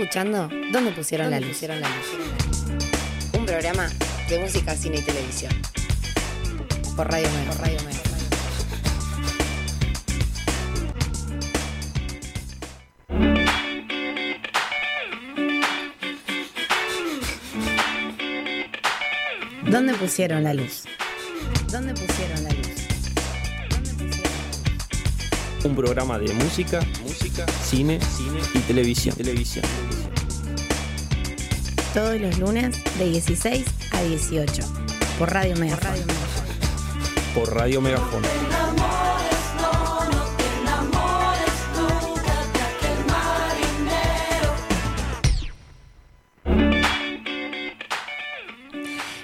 escuchando ¿Dónde pusieron, la, luz? pusieron la luz? Un programa de música, cine y televisión. Por Radio Mega. Por Radio Mega. ¿Dónde pusieron la luz? ¿Dónde pusieron la luz? Un programa de música, música, cine, cine y televisión, televisión. Todos los lunes de 16 a 18 por Radio Mega. Por Radio Mega. Por Radio Megafon.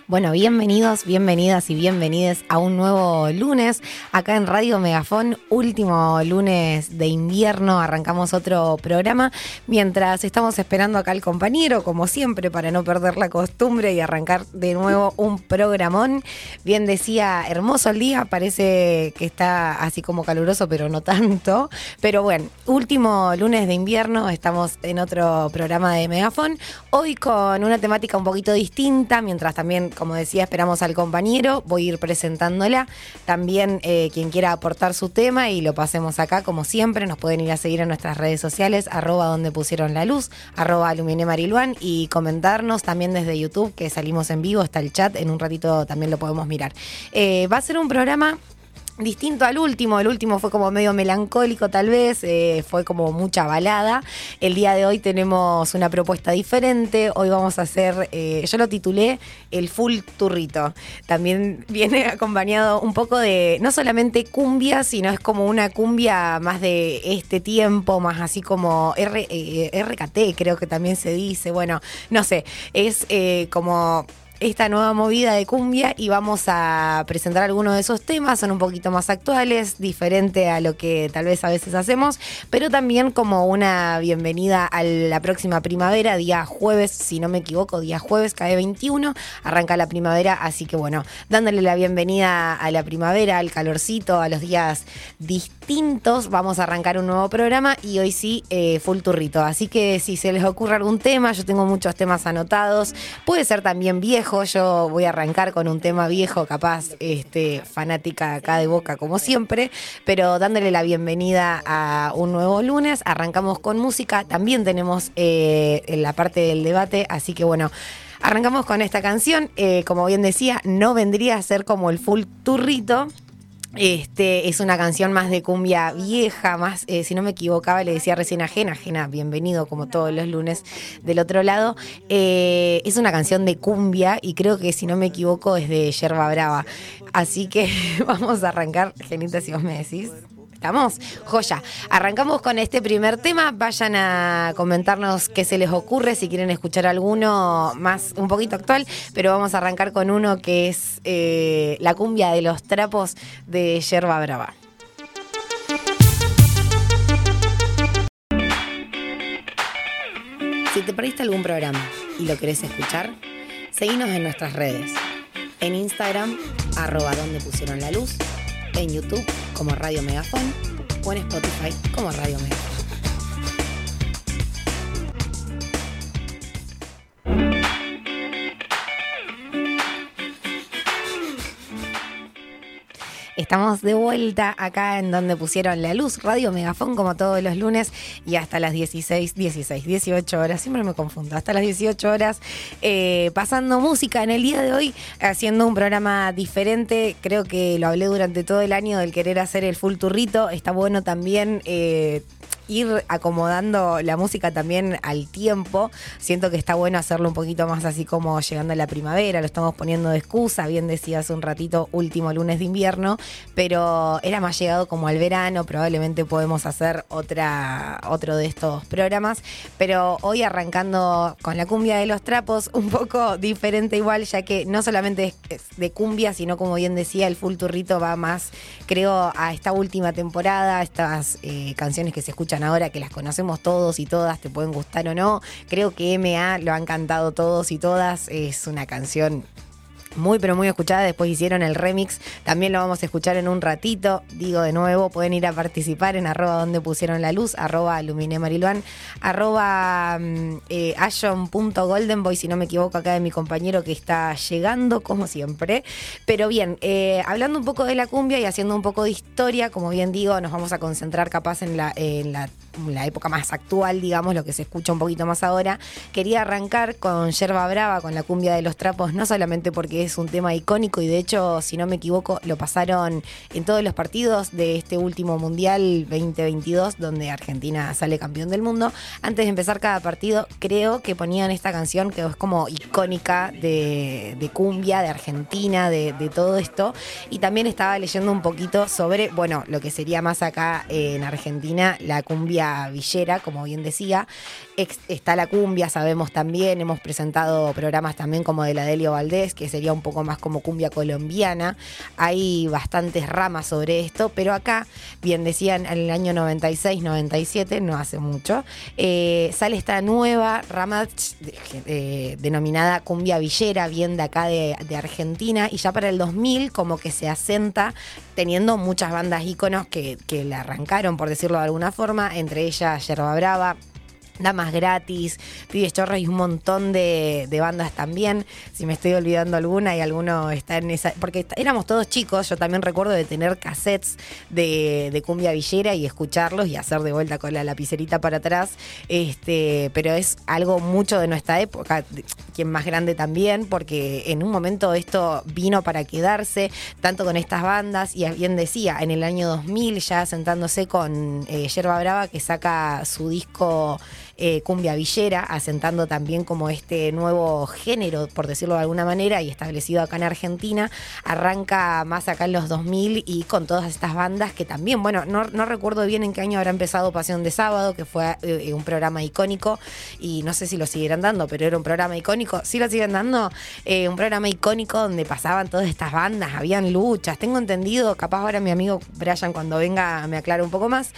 Bueno, bienvenidos, bienvenidas y bienvenides a un nuevo lunes acá en Radio Megafón, último lunes de invierno, arrancamos otro programa mientras estamos esperando acá al compañero, como siempre, para no perder la costumbre y arrancar de nuevo un programón. Bien decía, hermoso el día, parece que está así como caluroso, pero no tanto. Pero bueno, último lunes de invierno, estamos en otro programa de Megafón, hoy con una temática un poquito distinta, mientras también como decía, esperamos al compañero. Voy a ir presentándola. También eh, quien quiera aportar su tema y lo pasemos acá, como siempre, nos pueden ir a seguir en nuestras redes sociales, arroba donde pusieron la luz, arroba Mariluán y comentarnos también desde YouTube, que salimos en vivo, está el chat, en un ratito también lo podemos mirar. Eh, va a ser un programa distinto al último. El último fue como medio melancólico tal vez, eh, fue como mucha balada. El día de hoy tenemos una propuesta diferente. Hoy vamos a hacer, eh, yo lo titulé El Full Turrito. También viene acompañado un poco de, no solamente cumbia, sino es como una cumbia más de este tiempo, más así como R, eh, RKT creo que también se dice. Bueno, no sé, es como esta nueva movida de cumbia y vamos a presentar algunos de esos temas, son un poquito más actuales, diferente a lo que tal vez a veces hacemos, pero también como una bienvenida a la próxima primavera, día jueves, si no me equivoco, día jueves, cae 21, arranca la primavera, así que bueno, dándole la bienvenida a la primavera, al calorcito, a los días distintos, vamos a arrancar un nuevo programa y hoy sí, eh, full turrito, así que si se les ocurre algún tema, yo tengo muchos temas anotados, puede ser también viejo, yo voy a arrancar con un tema viejo, capaz, este, fanática acá de Boca como siempre, pero dándole la bienvenida a un nuevo lunes. Arrancamos con música, también tenemos eh, la parte del debate, así que bueno. Arrancamos con esta canción, eh, como bien decía, no vendría a ser como el full turrito, este, es una canción más de cumbia vieja, más, eh, si no me equivocaba, le decía recién ajena, ajena, bienvenido como todos los lunes del otro lado. Eh, es una canción de cumbia y creo que si no me equivoco es de Yerba Brava. Así que vamos a arrancar, Genita, si vos me decís. ¿Estamos? Joya. Arrancamos con este primer tema. Vayan a comentarnos qué se les ocurre, si quieren escuchar alguno más, un poquito actual, pero vamos a arrancar con uno que es eh, la cumbia de los trapos de Yerba Brava. Si te perdiste algún programa y lo querés escuchar, seguinos en nuestras redes. En Instagram, arroba donde pusieron la luz en YouTube como Radio Megafon o en Spotify como Radio Megafon. Estamos de vuelta acá en donde pusieron la luz, Radio Megafón, como todos los lunes, y hasta las 16, 16, 18 horas, siempre me confundo, hasta las 18 horas, eh, pasando música en el día de hoy, haciendo un programa diferente. Creo que lo hablé durante todo el año del querer hacer el full turrito. Está bueno también. Eh, ir acomodando la música también al tiempo. Siento que está bueno hacerlo un poquito más así como llegando a la primavera, lo estamos poniendo de excusa, bien decía hace un ratito, último lunes de invierno, pero era más llegado como al verano, probablemente podemos hacer otra, otro de estos programas, pero hoy arrancando con la cumbia de los trapos, un poco diferente igual, ya que no solamente es de cumbia, sino como bien decía, el full turrito va más, creo, a esta última temporada, estas eh, canciones que se escuchan ahora, que las conocemos todos y todas, te pueden gustar o no. Creo que MA lo han cantado todos y todas. Es una canción muy pero muy escuchada. Después hicieron el remix, también lo vamos a escuchar en un ratito. Digo de nuevo, pueden ir a participar en arroba donde pusieron la luz, arroba luminemariluan, arroba mm, eh, si no me equivoco, acá de mi compañero que está llegando, como siempre. Pero bien, eh, hablando un poco de la cumbia y haciendo un poco de historia, como bien digo, nos vamos a concentrar capaz en la, en la época más actual, digamos, lo que se escucha un poquito más ahora. Quería arrancar con Yerba Brava, con la cumbia de los trapos, no solamente porque es un tema icónico y de hecho, si no me equivoco, lo pasaron en todos los partidos de este último Mundial 2022, donde Argentina sale campeón del mundo. Antes de empezar cada partido, creo que ponían esta canción que es como icónica de, cumbia, de Argentina, de, de, todo esto. Y también estaba leyendo un poquito sobre, bueno, lo que sería más acá en Argentina, la cumbia villera, como bien decía. Está la cumbia, sabemos también, hemos presentado programas también como de la Delio Valdés, que sería un poco más como cumbia colombiana. Hay bastantes ramas sobre esto, pero acá, bien decían, en el año 96, 97, no hace mucho, eh, sale esta nueva rama eh, denominada cumbia villera, bien de acá de, Argentina, y ya para el 2000 como que se asenta teniendo muchas bandas íconos que, que la arrancaron, por decirlo de alguna forma, entre ellas Yerba Brava, Damas Gratis, Pibes Chorros y un montón de, bandas también. Si me estoy olvidando alguna y alguno está en esa. Porque éramos todos chicos, yo también recuerdo de tener cassettes de, de, cumbia villera y escucharlos y hacer de vuelta con la lapicerita para atrás. Este, pero es algo mucho de nuestra época, quien más grande también, porque en un momento esto vino para quedarse, tanto con estas bandas, y bien decía, en el año 2000 ya sentándose con eh, Yerba Brava que saca su disco eh, cumbia villera, asentando también como este nuevo género, por decirlo de alguna manera, y establecido acá en Argentina. Arranca más acá en los 2000 y con todas estas bandas que también, bueno, no, recuerdo bien en qué año habrá empezado Pasión de Sábado, que fue eh, un programa icónico, y no sé si lo seguirán dando, pero era un programa icónico. Sí lo siguen dando, eh, un programa icónico donde pasaban todas estas bandas, habían luchas. Tengo entendido, capaz ahora mi amigo Brian cuando venga me aclara un poco más.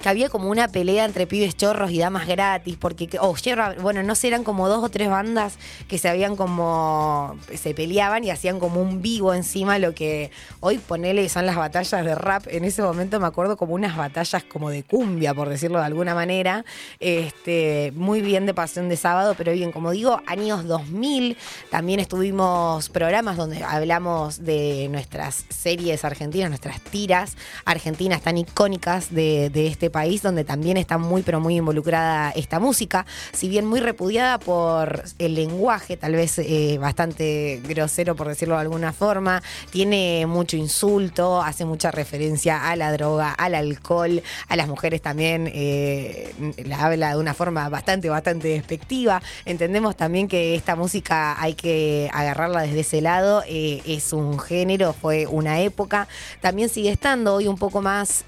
Que había como una pelea entre pibes chorros y damas gratis, porque, oh, bueno, no sé, eran como dos o tres bandas que se habían como, se peleaban y hacían como un vivo encima, lo que hoy ponele son las batallas de rap, en ese momento me acuerdo como unas batallas como de cumbia, por decirlo de alguna manera, este, muy bien de pasión de sábado, pero bien, como digo, años 2000, también estuvimos programas donde hablamos de nuestras series argentinas, nuestras tiras argentinas tan icónicas de, de este país donde también está muy pero muy involucrada esta música, si bien muy repudiada por el lenguaje, tal vez eh, bastante grosero por decirlo de alguna forma, tiene mucho insulto, hace mucha referencia a la droga, al alcohol, a las mujeres también eh, la habla de una forma bastante, bastante despectiva. Entendemos también que esta música hay que agarrarla desde ese lado, eh, es un género, fue una época, también sigue estando hoy un poco más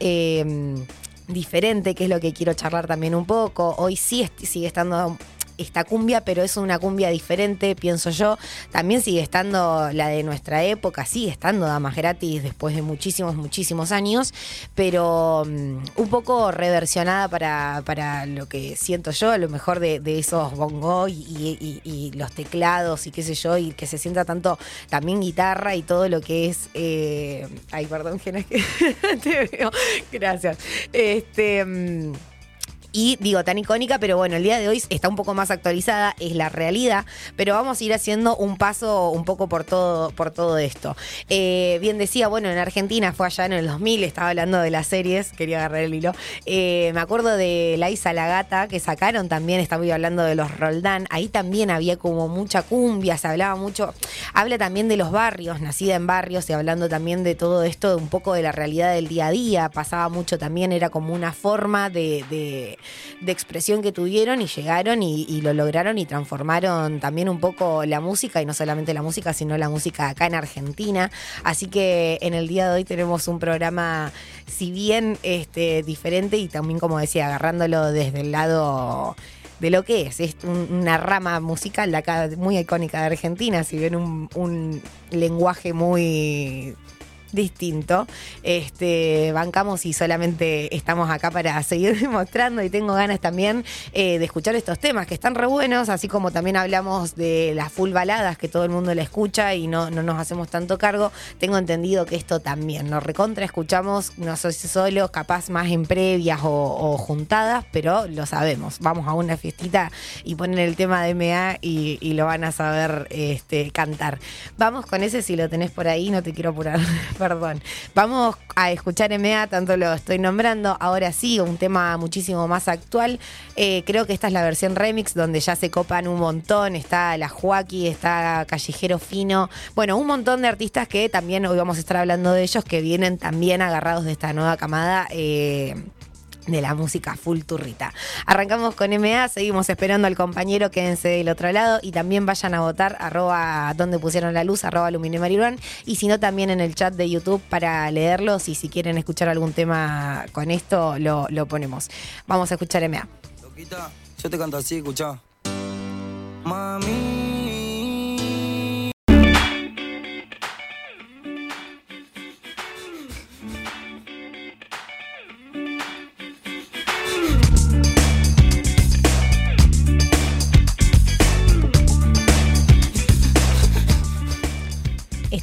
diferente, que es lo que quiero charlar también un poco. Hoy sí sigue estando esta cumbia, pero es una cumbia diferente, pienso yo. También sigue estando la de nuestra época, sigue estando Damas Gratis después de muchísimos, muchísimos años, pero um, un poco reversionada para, para, lo que siento yo, a lo mejor de, esos bongo y, los teclados y qué sé yo, y que se sienta tanto también guitarra y todo lo que es. Eh, ay, perdón, que te veo. Gracias. Este. Um, y digo, tan icónica, pero bueno, el día de hoy está un poco más actualizada, es la realidad, pero vamos a ir haciendo un paso un poco por todo, por todo esto. Eh, bien decía, bueno, en Argentina fue allá en el 2000, estaba hablando de las series, quería agarrar el hilo. Eh, me acuerdo de La Isa la Gata, que sacaron también, estaba hablando de los Roldán, ahí también había como mucha cumbia, se hablaba mucho, habla también de los barrios, nacida en barrios y hablando también de todo esto, un poco de la realidad del día a día, pasaba mucho también, era como una forma de, de de expresión que tuvieron y llegaron y, lo lograron y transformaron también un poco la música y no solamente la música, sino la música acá en Argentina. Así que en el día de hoy tenemos un programa, si bien este, diferente y también, como decía, agarrándolo desde el lado de lo que es. Es una rama musical de acá muy icónica de Argentina, si bien un lenguaje muy distinto. Este, bancamos y solamente estamos acá para seguir demostrando y tengo ganas también eh, de escuchar estos temas que están re buenos, así como también hablamos de las full baladas que todo el mundo le escucha y no, no nos hacemos tanto cargo. Tengo entendido que esto también, nos recontra escuchamos, no si solo, capaz más en previas o, juntadas, pero lo sabemos. Vamos a una fiestita y ponen el tema de MA y, y lo van a saber este, cantar. Vamos con ese si lo tenés por ahí, no te quiero apurar. perdón. Vamos a escuchar MA, tanto lo estoy nombrando, ahora sí, un tema muchísimo más actual. Eh, creo que esta es la versión remix donde ya se copan un montón. Está la Joaquí, está Callejero Fino. Bueno, un montón de artistas que también hoy vamos a estar hablando de ellos, que vienen también agarrados de esta nueva camada. Eh, de la música full turrita. Arrancamos con MA, seguimos esperando al compañero, quédense del otro lado y también vayan a votar arroba donde pusieron la luz, arroba aluminio y si no también en el chat de YouTube para leerlos y si quieren escuchar algún tema con esto lo, lo ponemos. Vamos a escuchar MA. Loquita, yo te canto así. Mami.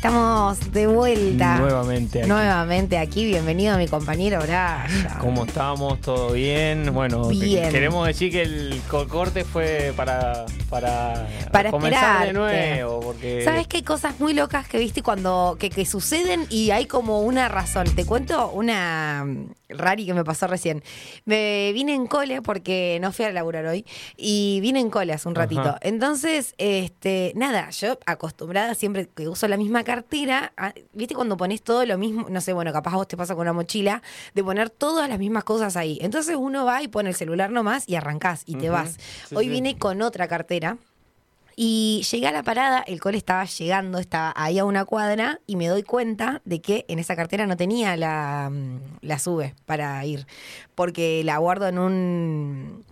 Estamos de vuelta. Nuevamente aquí. Nuevamente aquí. Bienvenido a mi compañero Brian. ¿Cómo estamos? ¿Todo bien? Bueno, queremos decir que el corte fue para, para, para comenzar de nuevo. Porque... ¿Sabes qué cosas muy locas que viste cuando que, que suceden y hay como una razón? Te cuento una rari que me pasó recién. Me vine en cole porque no fui a laburar hoy y vine en cole hace un ratito. Entonces, este, nada, yo acostumbrada siempre que uso la misma cartera, ¿viste cuando pones todo lo mismo? No sé, bueno, capaz a vos te pasa con una mochila, de poner todas las mismas cosas ahí. Entonces uno va y pone el celular nomás y arrancás y te vas. hoy vine con otra cartera y llegué a la parada, el cole estaba llegando, estaba ahí a una cuadra y me doy cuenta de que en esa cartera no tenía la, mm, la sube para ir, porque la guardo en un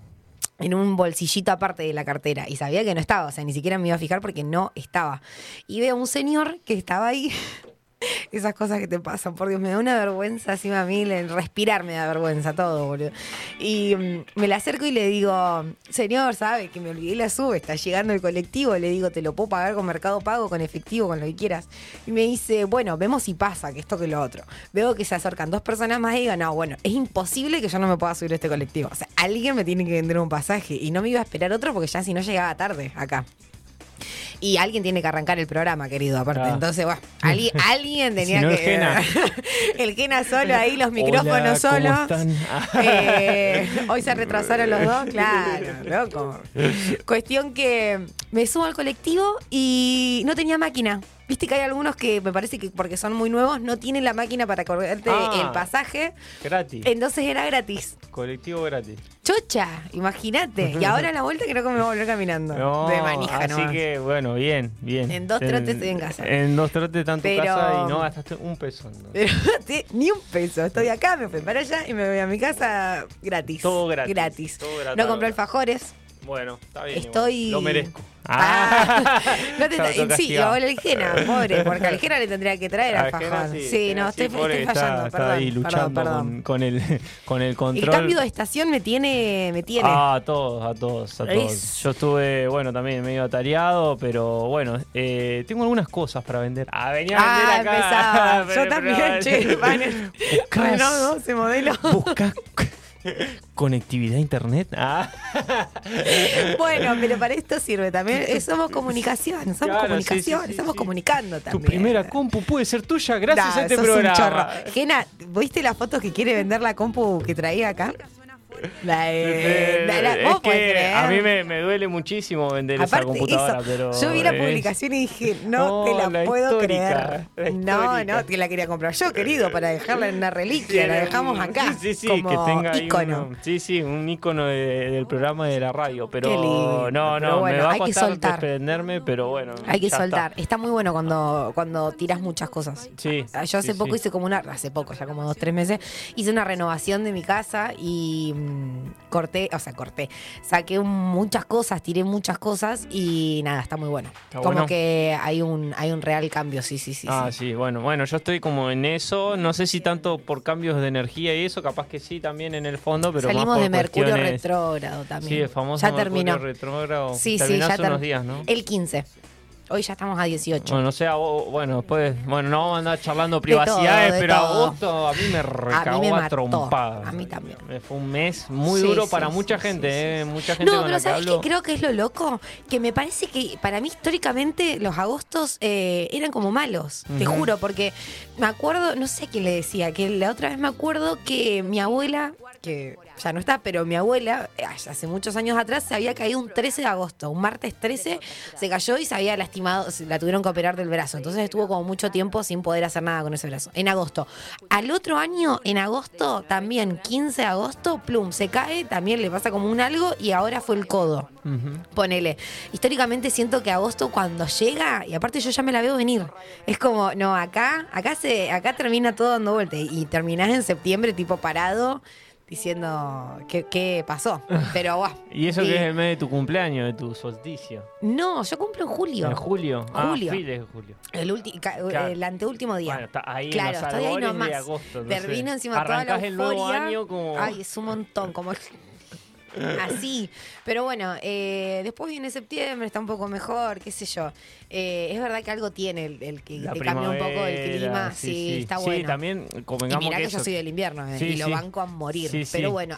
en un bolsillito aparte de la cartera y sabía que no estaba, o sea, ni siquiera me iba a fijar porque no estaba. Y veo a un señor que estaba ahí esas cosas que te pasan, por Dios, me da una vergüenza así a mí, respirar me da vergüenza todo, boludo. Y mm, me la acerco y le digo, señor, ¿sabe? Que me olvidé la sube, está llegando el colectivo, le digo, te lo puedo pagar con Mercado Pago, con efectivo, con lo que quieras. Y me dice, bueno, vemos si pasa, que esto que lo otro. Veo que se acercan dos personas más y digo, no, bueno, es imposible que yo no me pueda subir a este colectivo. O sea, alguien me tiene que vender un pasaje y no me iba a esperar otro porque ya si no llegaba tarde acá. Y alguien tiene que arrancar el programa, querido, aparte. Entonces, bueno, alguien, tenía que. El Gena. el Gena solo ahí, los micrófonos solos. Eh, hoy se retrasaron los dos, claro, loco. Cuestión que me subo al colectivo y no tenía máquina. Viste que hay algunos que me parece que porque son muy nuevos no tienen la máquina para correrte ah, el pasaje. Gratis. Entonces era gratis. Colectivo gratis. Chocha, imagínate. Y ahora en la vuelta creo que me voy a volver caminando. de manija, Así que bueno, bien, bien. En dos trotes estoy en casa. En dos trotes en tu casa y no gastaste un peso. Pero ni un peso. Estoy acá, me fui para allá y me voy a mi casa gratis. Todo gratis. Gratis. no compré alfajores. Bueno, está bien. Estoy. Lo merezco. Ah. no te, sí, o el Jena, pobre, porque al Jena le tendría que traer alfajor. Sí, sí, no, estoy, estoy, fallando, está, ahí luchando Con, con, el, con el control. El cambio de estación me tiene. Me tiene. Ah, a todos, a todos, a todos. Yo estuve, bueno, también medio atareado, pero bueno, eh, tengo algunas cosas para vender. Ah, venía a vender ah, acá. Yo también, che, van. No, no, ese modelo. Busca Conectividad a internet. Ah. Bueno, pero para esto sirve también. Somos comunicación, somos comunicación, estamos comunicando también. Tu primera compu puede ser tuya gracias a este programa. Gena, ¿viste las fotos que quiere vender la compu que traía acá? La, es que a mí me, duele muchísimo vender esa computadora, pero. Yo vi la publicación y dije, no, te la, puedo creer. no, no, que la quería comprar yo, querido, para dejarla en una reliquia. la dejamos acá. Sí, sí, como que tenga icono. sí, sí, un icono del programa de la radio. Pero no, no, me va a costar desprenderme, pero bueno. Hay que soltar. Está. muy bueno cuando, cuando tiras muchas cosas. Sí. Yo hace poco hice como una, hace poco, ya como dos, tres meses, hice una renovación de mi casa y corté, o sea, corté, saqué muchas cosas, tiré muchas cosas y nada, está muy bueno. como que hay un, hay un real cambio, sí, sí, sí. Ah, sí. bueno, bueno, yo estoy como en eso, no sé si tanto por cambios de energía y eso, capaz que sí también en el fondo, pero Salimos de Mercurio retrógrado también. Sí, el famoso ya terminó. retrógrado. Sí, sí, ya unos días, ¿no? El 15. Hoy ya estamos a 18. Bueno, no sé, bueno, después, bueno, no vamos a andar charlando privacidades, pero agosto a mí me recagó a. A mí también. Fue un mes muy duro para mucha gente, ¿eh? Mucha gente No, pero ¿sabes qué creo que es lo loco? Que me parece que para mí históricamente los agostos eh, eran como malos, te juro, porque me acuerdo, no sé quién le decía, que la otra vez me acuerdo que mi abuela, que ya no está, pero mi abuela, eh, hace muchos años atrás, se había caído un 13 de agosto, un martes 13, se cayó y se había lastimado, la tuvieron que operar del brazo. Entonces estuvo como mucho tiempo sin poder hacer nada con ese brazo. En agosto. Al otro año, en agosto, también 15 de agosto, plum, se cae, también le pasa como un algo y ahora fue el codo. Ponele. Históricamente siento que agosto cuando llega, y aparte yo ya me la veo venir, es como, no, acá, acá se, acá termina todo dando vuelta y terminás en septiembre tipo parado diciendo qué, pasó. Pero guau. ¿Y eso que es el mes de tu cumpleaños, de tu solsticio? No, yo cumplo en julio. ¿En julio? Ah, julio. de julio. El, el anteúltimo día. Bueno, está ahí claro, en los estoy ahí nomás. de agosto. Termino encima toda la euforia. el nuevo año como... Ay, es un montón, como así. Pero bueno, eh, después viene septiembre, está un poco mejor, qué sé yo. Eh, es verdad que algo tiene el, que te cambia un poco el clima. Sí, está bueno. Sí, también convengamos y mirá que, yo soy del invierno eh, y lo banco a morir. pero bueno,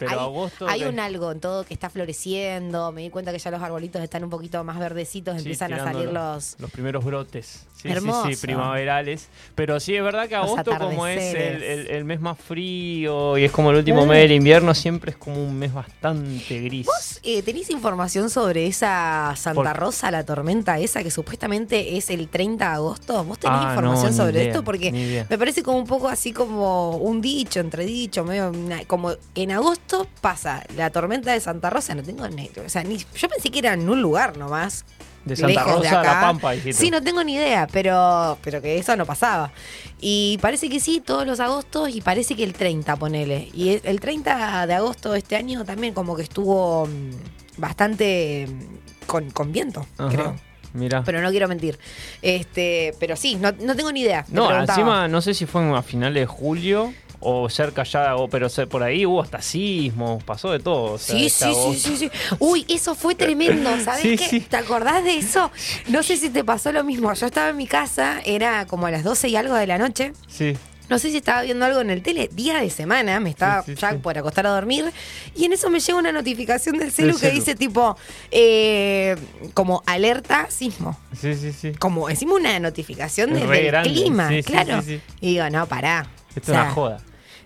hay, un algo en todo que está floreciendo. Me di cuenta que ya los arbolitos están un poquito más verdecitos, empiezan a salir los... Los primeros brotes. Sí, sí, primaverales. Pero sí, es verdad que agosto, como es el, mes más frío y es como el último mes del invierno, siempre es como un mes bastante gris. ¿Vos eh, tenés información sobre esa Santa Rosa, la tormenta esa, que supuestamente es el 30 de agosto? ¿Vos tenés ah, información sobre esto? Porque me parece como un poco así como un dicho, entredicho, medio, como en agosto pasa la tormenta de Santa Rosa, no tengo o sea, ni, yo pensé que era en un lugar nomás. De Santa Rosa a La Pampa, Sí, no tengo ni idea, pero, pero que eso no pasaba. Y parece que sí, todos los agostos, y parece que el 30, ponele. Y el 30 de agosto de este año también como que estuvo mm, bastante mm, con, con viento, creo. Mira. Pero no quiero mentir. Este, pero sí, no, no tengo ni idea. No, encima no sé si fue a finales de julio o cerca ya, o, pero por ahí hubo hasta sismos, pasó de todo. sí, sí, sí, sí, Uy, eso fue tremendo, ¿sabes qué? ¿Te acordás de eso? No sé si te pasó lo mismo. Yo estaba en mi casa, era como a las 12 y algo de la noche. Sí. No sé si estaba viendo algo en el tele, día de semana, me estaba ya por acostar a dormir, y en eso me llega una notificación del celu que dice tipo, eh, como alerta sismo. Sí, sí, sí. Como decimos una notificación del clima, claro. Y digo, no, pará. Esto es una joda.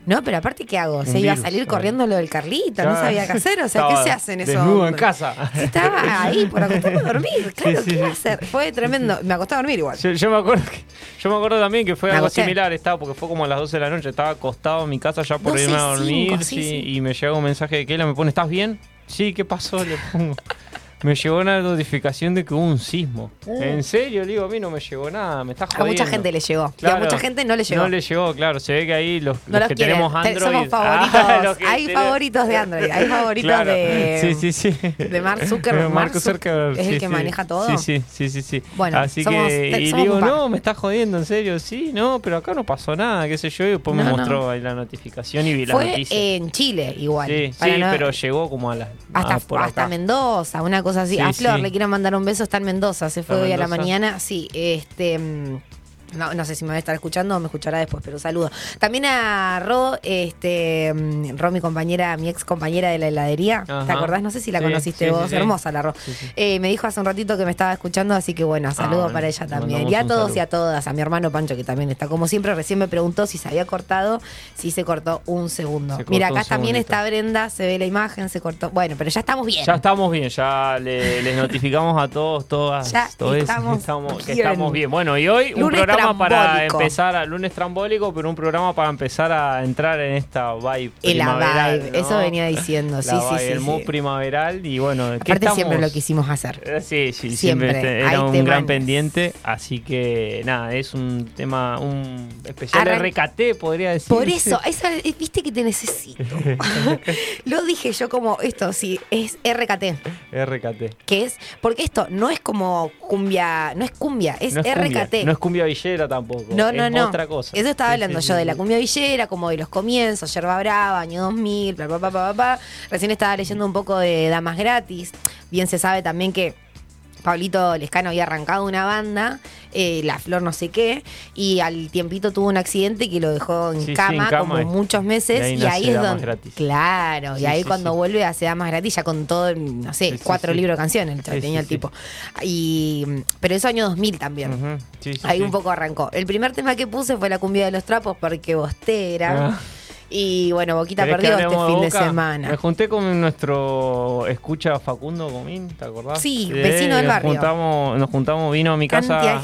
No, pero aparte, ¿qué hago? Se iba a salir corriendo lo del Carlito, no sabía qué hacer. O sea, ¿qué se hace en eso? Desnudo en casa. Estaba ahí por acostarme a dormir. Claro, ¿qué iba a hacer? Fue tremendo. Me acosté a dormir igual. Yo, me acuerdo yo me acuerdo también que fue algo similar. Estaba, porque fue como a las 12 de la noche. Estaba acostado en mi casa ya por irme a dormir. y me llegó un mensaje de Keila. Me pone, ¿estás bien? Sí, ¿qué pasó? Le pongo me llegó una notificación de que hubo un sismo. Uh. En serio, digo, a mí no me llegó nada, me estás jodiendo. A mucha gente le llegó. a mucha gente no le llegó. No le llegó, claro. Se ve que ahí los, que tenemos Android. Somos favoritos. hay favoritos de Android. Hay favoritos de. Sí, sí, sí. De Mark Zuckerberg. Mark Zuckerberg. Es el que maneja todo. Sí, sí, sí, sí. Bueno, así que. Y digo, no, me estás jodiendo, en serio. Sí, no, pero acá no pasó nada, qué sé yo. Y después me mostró ahí la notificación y vi la noticia. En Chile, igual. Sí, sí, pero llegó como a la. Hasta, hasta Mendoza, una cosa así. a Flor le quiero mandar un beso, está en Mendoza, se fue hoy a la mañana. Sí, este. No, no sé si me va a estar escuchando o me escuchará después, pero saludo. También a Ro, este, mm, Ro, mi compañera, mi ex compañera de la heladería. ¿Te acordás? No sé si la conociste vos. Hermosa la Ro. Eh, me dijo hace un ratito que me estaba escuchando, así que bueno, saludo ah, para ella también. Y a todos y a todas, a mi hermano Pancho, que también está como siempre, recién me preguntó si se había cortado, si se cortó un segundo. Mira, acá también está Brenda, se ve la imagen, se cortó. Bueno, pero ya estamos bien. Ya estamos bien, ya les notificamos a todos, todas, estamos, que estamos bien. Bueno, y hoy un programa programa para empezar, a, lunes trambólico, pero un programa para empezar a entrar en esta vibe. En la vibe, eso venía diciendo, sí, sí, sí. El mood primaveral y bueno. Aparte siempre lo quisimos hacer. Eh, sí, sí, siempre, era un gran pendiente, así que nada, es un tema, un especial RKT, podría decir. Por eso, esa, viste que te necesito. lo dije yo como esto, sí, es RKT. RKT. Que es, porque esto no es como cumbia, no es cumbia, es, RKT. no es cumbia villera tampoco. No, no, no. otra cosa. Eso estaba hablando yo de la cumbia villera, como de los comienzos, Yerba Brava, año 2000, bla, bla, bla, bla, bla. Recién estaba leyendo un poco de Damas Gratis. Bien se sabe también que Pablito Lescano había arrancado una banda, eh, La Flor no sé qué, y al tiempito tuvo un accidente que lo dejó en, cama, como muchos meses, y ahí, es donde... Claro, y ahí cuando vuelve hace Damas Gratis, ya con todo, no sé, cuatro libros de canciones, tenía el tipo. Y, pero eso año 2000 también. ahí un poco arrancó. El primer tema que puse fue La cumbia de los trapos, porque Bostera... Ah. Y bueno, Boquita perdió este fin de, semana. Me junté con nuestro escucha Facundo Comín, ¿te acordás? Sí, vecino del barrio. Juntamos, nos juntamos, vino a mi casa.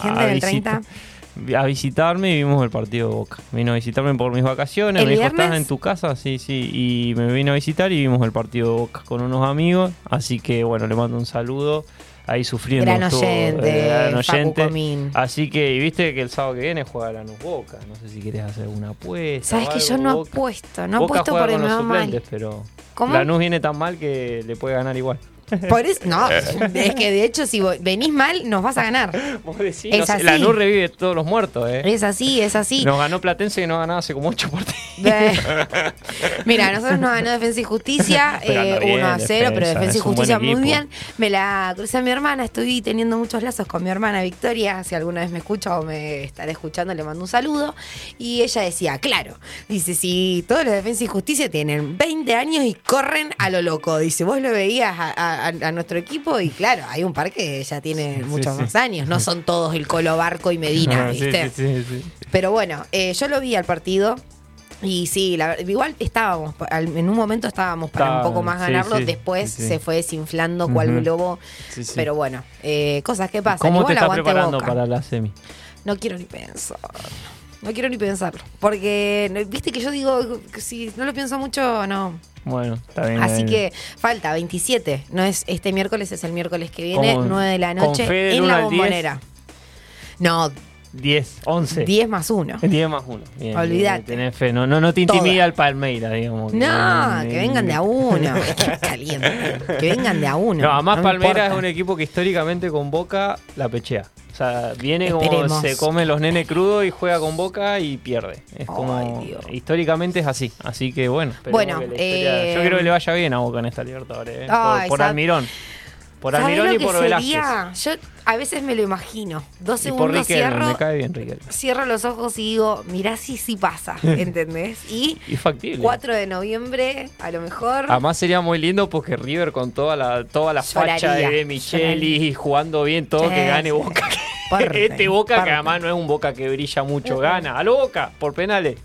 a, visitarme y vimos el partido de Boca. Vino a visitarme por mis vacaciones, me dijo, ¿estás en tu casa? Sí, sí, y me vino a visitar y vimos el partido de Boca con unos amigos, así que bueno, le mando un saludo ahí sufriendo. Gran oyente, oyente. Así que, viste que el sábado que viene juega Lanús Boca. No sé si querés hacer una apuesta. Sabes que yo no apuesto, no apuesto porque me va mal. Pero ¿Cómo? Lanús viene tan mal que le puede ganar igual. Por eso, no, es que de hecho si venís mal nos vas a ganar. es así. La NU revive todos los muertos, ¿eh? Es así, es así. Nos ganó Platense que no ganaba hace como 8 partidos. Mira, nosotros nos ganó Defensa y Justicia 1 eh, a 0, pero Defensa y Justicia muy bien. Me la crucé a mi hermana, estoy teniendo muchos lazos con mi hermana Victoria, si alguna vez me escucha o me estará escuchando le mando un saludo. Y ella decía, claro, dice, si todos los Defensa y Justicia tienen 20 años y corren a lo loco, dice, vos lo veías a a, nuestro equipo y claro, hay un par que ya tiene muchos más años, no son todos el Colo Barco y Medina, ¿viste? Pero bueno, eh, yo lo vi al partido. Y sí, igual estábamos, en un momento estábamos para un poco más ganarlo, después se fue desinflando cual globo. Pero bueno, eh, cosas que pasan. ¿Cómo te estás preparando para la semi? No quiero ni pensar. No quiero ni pensarlo. Porque, viste que yo digo, si no lo pienso mucho, no. Bueno, está bien. Así que falta 27. No es este miércoles, es el miércoles que viene, 9 de la noche, en la bombonera. No, 10, 11. 10 más 1. 10 más 1. Olvídate. Fe. No, no, no te intimida el Palmeira, digamos. No, que, vengan de a uno. caliente. Que vengan de a uno. No, además Palmeira es un equipo que históricamente con Boca la pechea. O sea, viene como se come los nenes crudos y juega con Boca y pierde. Es como. históricamente es así. Así que bueno. Bueno, eh, yo quiero que le vaya bien a Boca en esta Libertadores. ¿eh? por, por Almirón. Por Almirón y por Velázquez. Yo a veces me lo imagino. Dos segundos cierro. Me cae bien Cierro los ojos y digo, mirá si sí pasa, ¿entendés? Y, y factible. 4 de noviembre, a lo mejor. Además sería muy lindo porque River con toda la, toda la facha de Micheli jugando bien todo, que gane Boca. este Boca que además no es un Boca que brilla mucho, gana. A lo Boca, por penales.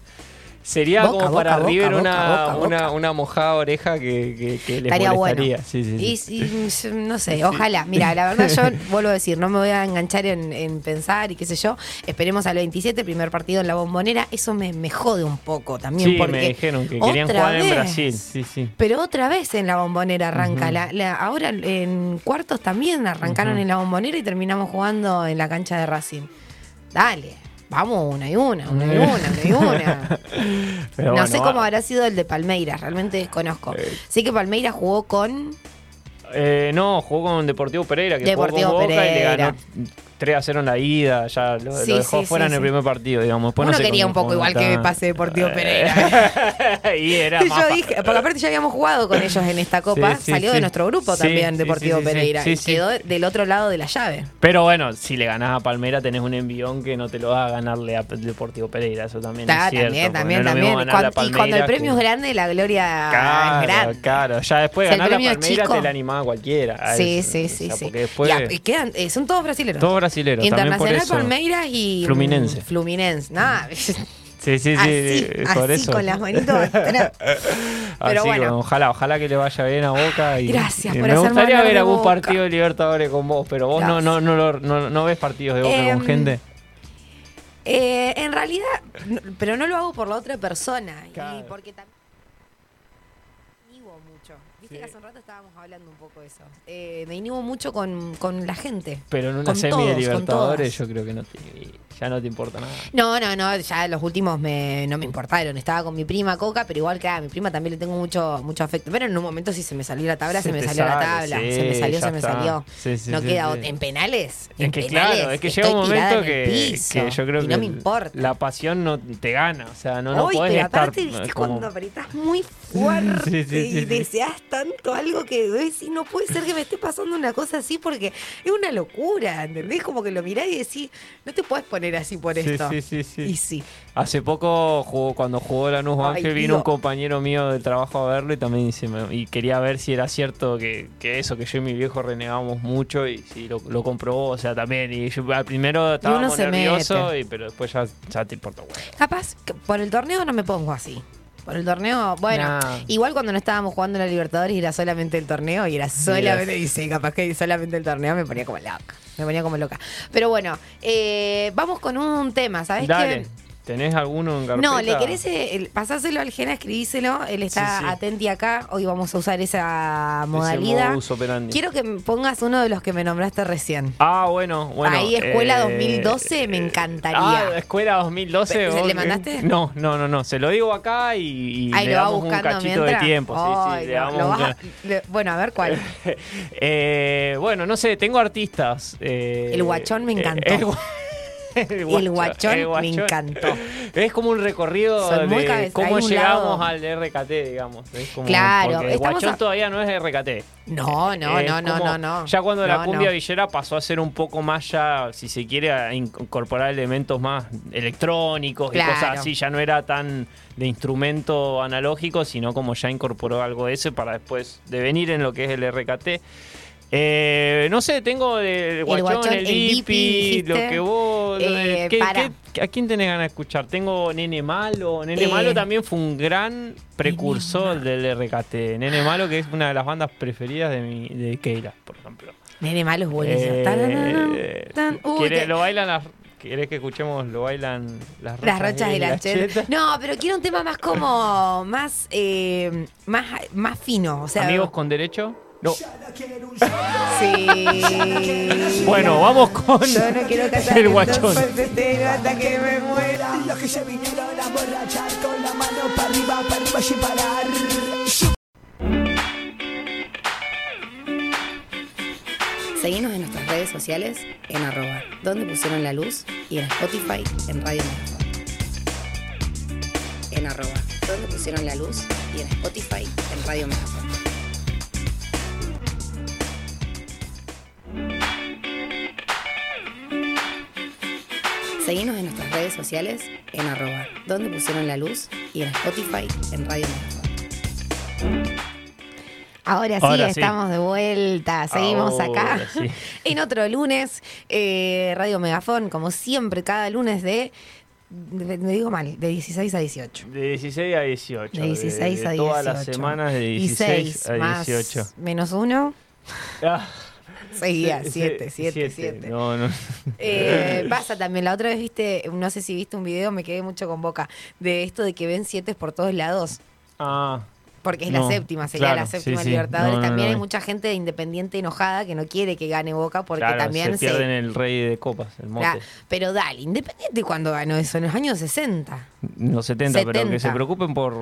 Sería como para River una, una, una, mojada oreja que, que, que le Estaría molestaría. Bueno. Sí, sí, sí. Y, no sé, ojalá. Mira, la verdad yo vuelvo a decir, no me voy a enganchar en, en, pensar y qué sé yo. Esperemos al 27, primer partido en la bombonera. Eso me, me jode un poco también. Porque me dijeron que querían jugar en Brasil. Sí, sí. Pero otra vez en la bombonera arranca. la, ahora en cuartos también arrancaron en la bombonera y terminamos jugando en la cancha de Racing. Dale. Vamos, una y una, una y una, una y una. no sé cómo habrá sido el de Palmeiras, realmente desconozco. Eh. Sé que Palmeiras jugó con. Eh, no, jugó con Deportivo Pereira, que Deportivo jugó con Boca y le ganó 3 a 0 en la ida, ya lo, dejó fuera en el primer partido, digamos. Uno quería un poco igual que pase Deportivo Pereira. y era Yo dije, porque aparte ya habíamos jugado con ellos en esta copa, salió de nuestro grupo también Deportivo Pereira y quedó del otro lado de la llave. Pero bueno, si le ganás a Palmera tenés un envión que no te lo va a ganarle a Deportivo Pereira, eso también es cierto. También, también, también. y cuando el premio es grande, la gloria es grande. Claro, ya después de ganar la Palmeira te la animaba cualquiera. Sí, sí, sí. sí. quedan, eh, son todos brasileños. Todos brasileños. Internacional Palmeiras y. Fluminense. Fluminense, nada. Sí, sí, sí, así, por así, con las manitos. Pero bueno. ojalá, ojalá que le vaya bien a Boca. Y, Gracias por Me gustaría ver algún partido de Libertadores con vos, pero vos no, no, no, no, no, ves partidos de Boca con em, gente. Eh, en realidad, pero no lo hago por la otra persona. Y porque también que hace un rato estábamos hablando un poco de eso. Eh, me inhibo mucho con, con, la gente. Pero en una semi de Libertadores yo creo que no tiene ya no te importa nada. No, no, no, ya los últimos me, no me importaron. Estaba con mi prima Coca, pero igual que a mi prima también le tengo mucho, mucho afecto. Pero en un momento si se me salió la tabla, se, me salió la tabla. se me salió, se me salió. no queda en penales. En es que claro, es que llega un momento que, yo creo que no me importa. la pasión no te gana. O sea, no, no Uy, pero estar. Aparte, viste, cuando apretas muy fuerte y deseas tanto algo que decís, no puede ser que me esté pasando una cosa así porque es una locura, ¿entendés? Como que lo mirás y decís, no te puedes poner así por esto. Sí, sí, sí. Y sí. Hace poco jugó, cuando jugó la Nuz Ángel, vino un compañero mío del trabajo a verlo y también dice, y quería ver si era cierto que, eso, que yo y mi viejo renegábamos mucho y si lo, comprobó, o sea, también. Y yo al primero estaba nervioso, y, pero después ya, ya te importa. Bueno. Capaz, por el torneo no me pongo así. Por el torneo, bueno, igual cuando no estábamos jugando la Libertadores y era solamente el torneo y era solamente, dice, capaz que solamente el torneo me ponía como loca. Me ponía como loca. Pero bueno, eh, vamos con un tema, ¿sabes qué? ¿Tenés alguno en carpeta? No, le querés eh, pasárselo al Gena, escribíselo. Él está atenti acá. Hoy vamos a usar esa modalidad. Quiero que pongas uno de los que me nombraste recién. Ah, bueno, bueno. Ahí, Escuela 2012, eh, me encantaría. Ah, Escuela 2012. ¿Le mandaste? No, no, no, no. Se lo digo acá y, Ahí le lo damos un cachito de tiempo. sí, sí, bueno, a ver cuál. eh, bueno, no sé, tengo artistas. Eh, el guachón me encantó. el, guachón, me encantó. Es como un recorrido de cómo llegamos al RKT, digamos. claro. el guachón todavía no es RKT. No, no, no, no, no, Ya cuando la cumbia villera pasó a ser un poco más ya, si se quiere, a incorporar elementos más electrónicos y cosas así, ya no era tan de instrumento analógico, sino como ya incorporó algo de ese para después devenir en lo que es el RKT. Eh, no sé, tengo el guachón, el, el lo que vos. Eh, ¿A quién tenés ganas de escuchar? Tengo Nene Malo. Nene Malo eh, también fue un gran precursor del RKT. Nene Malo, que es una de las bandas preferidas de, mi, de Keira, por ejemplo. Nene Malo es buenísimo. Eh, lo bailan las ¿Querés que escuchemos lo bailan las rochas, las rochas y, la, cheta? No, pero quiero un tema más como más eh, más más fino, o sea, amigos con derecho. No. Sí. Bueno, vamos con Yo no quiero cantar el guachón. hasta que me muera. Los que se vinieron a borrachar con la mano para arriba, para arriba sin parar. Seguimos en nuestras redes sociales en arroba donde pusieron la luz y en Spotify en Radio Megafon. En arroba donde pusieron la luz y en Spotify en Radio Megafon. Seguimos en nuestras redes sociales en arroba donde pusieron la luz y en Spotify en Radio Megafon. Ahora sí, estamos de vuelta, seguimos acá en otro lunes, eh, Radio Megafón, como siempre, cada lunes de, me digo mal, de 16 a 18. De 16 a 18. De 16 a 18. Todas las semanas de 16 a 18. menos uno. Ah. Seguía, siete, siete, siete. No, no. Eh, pasa también, la otra vez viste, no sé si viste un video, me quedé mucho con boca, de esto de que ven siete por todos lados. Ah, porque es la séptima, sería la séptima Libertadores. también hay mucha gente de independiente enojada que no quiere que gane Boca porque también se pierden el rey de copas, el mote. pero dale, Independiente cuando ganó eso, en los años 60. Los 70, pero que se preocupen por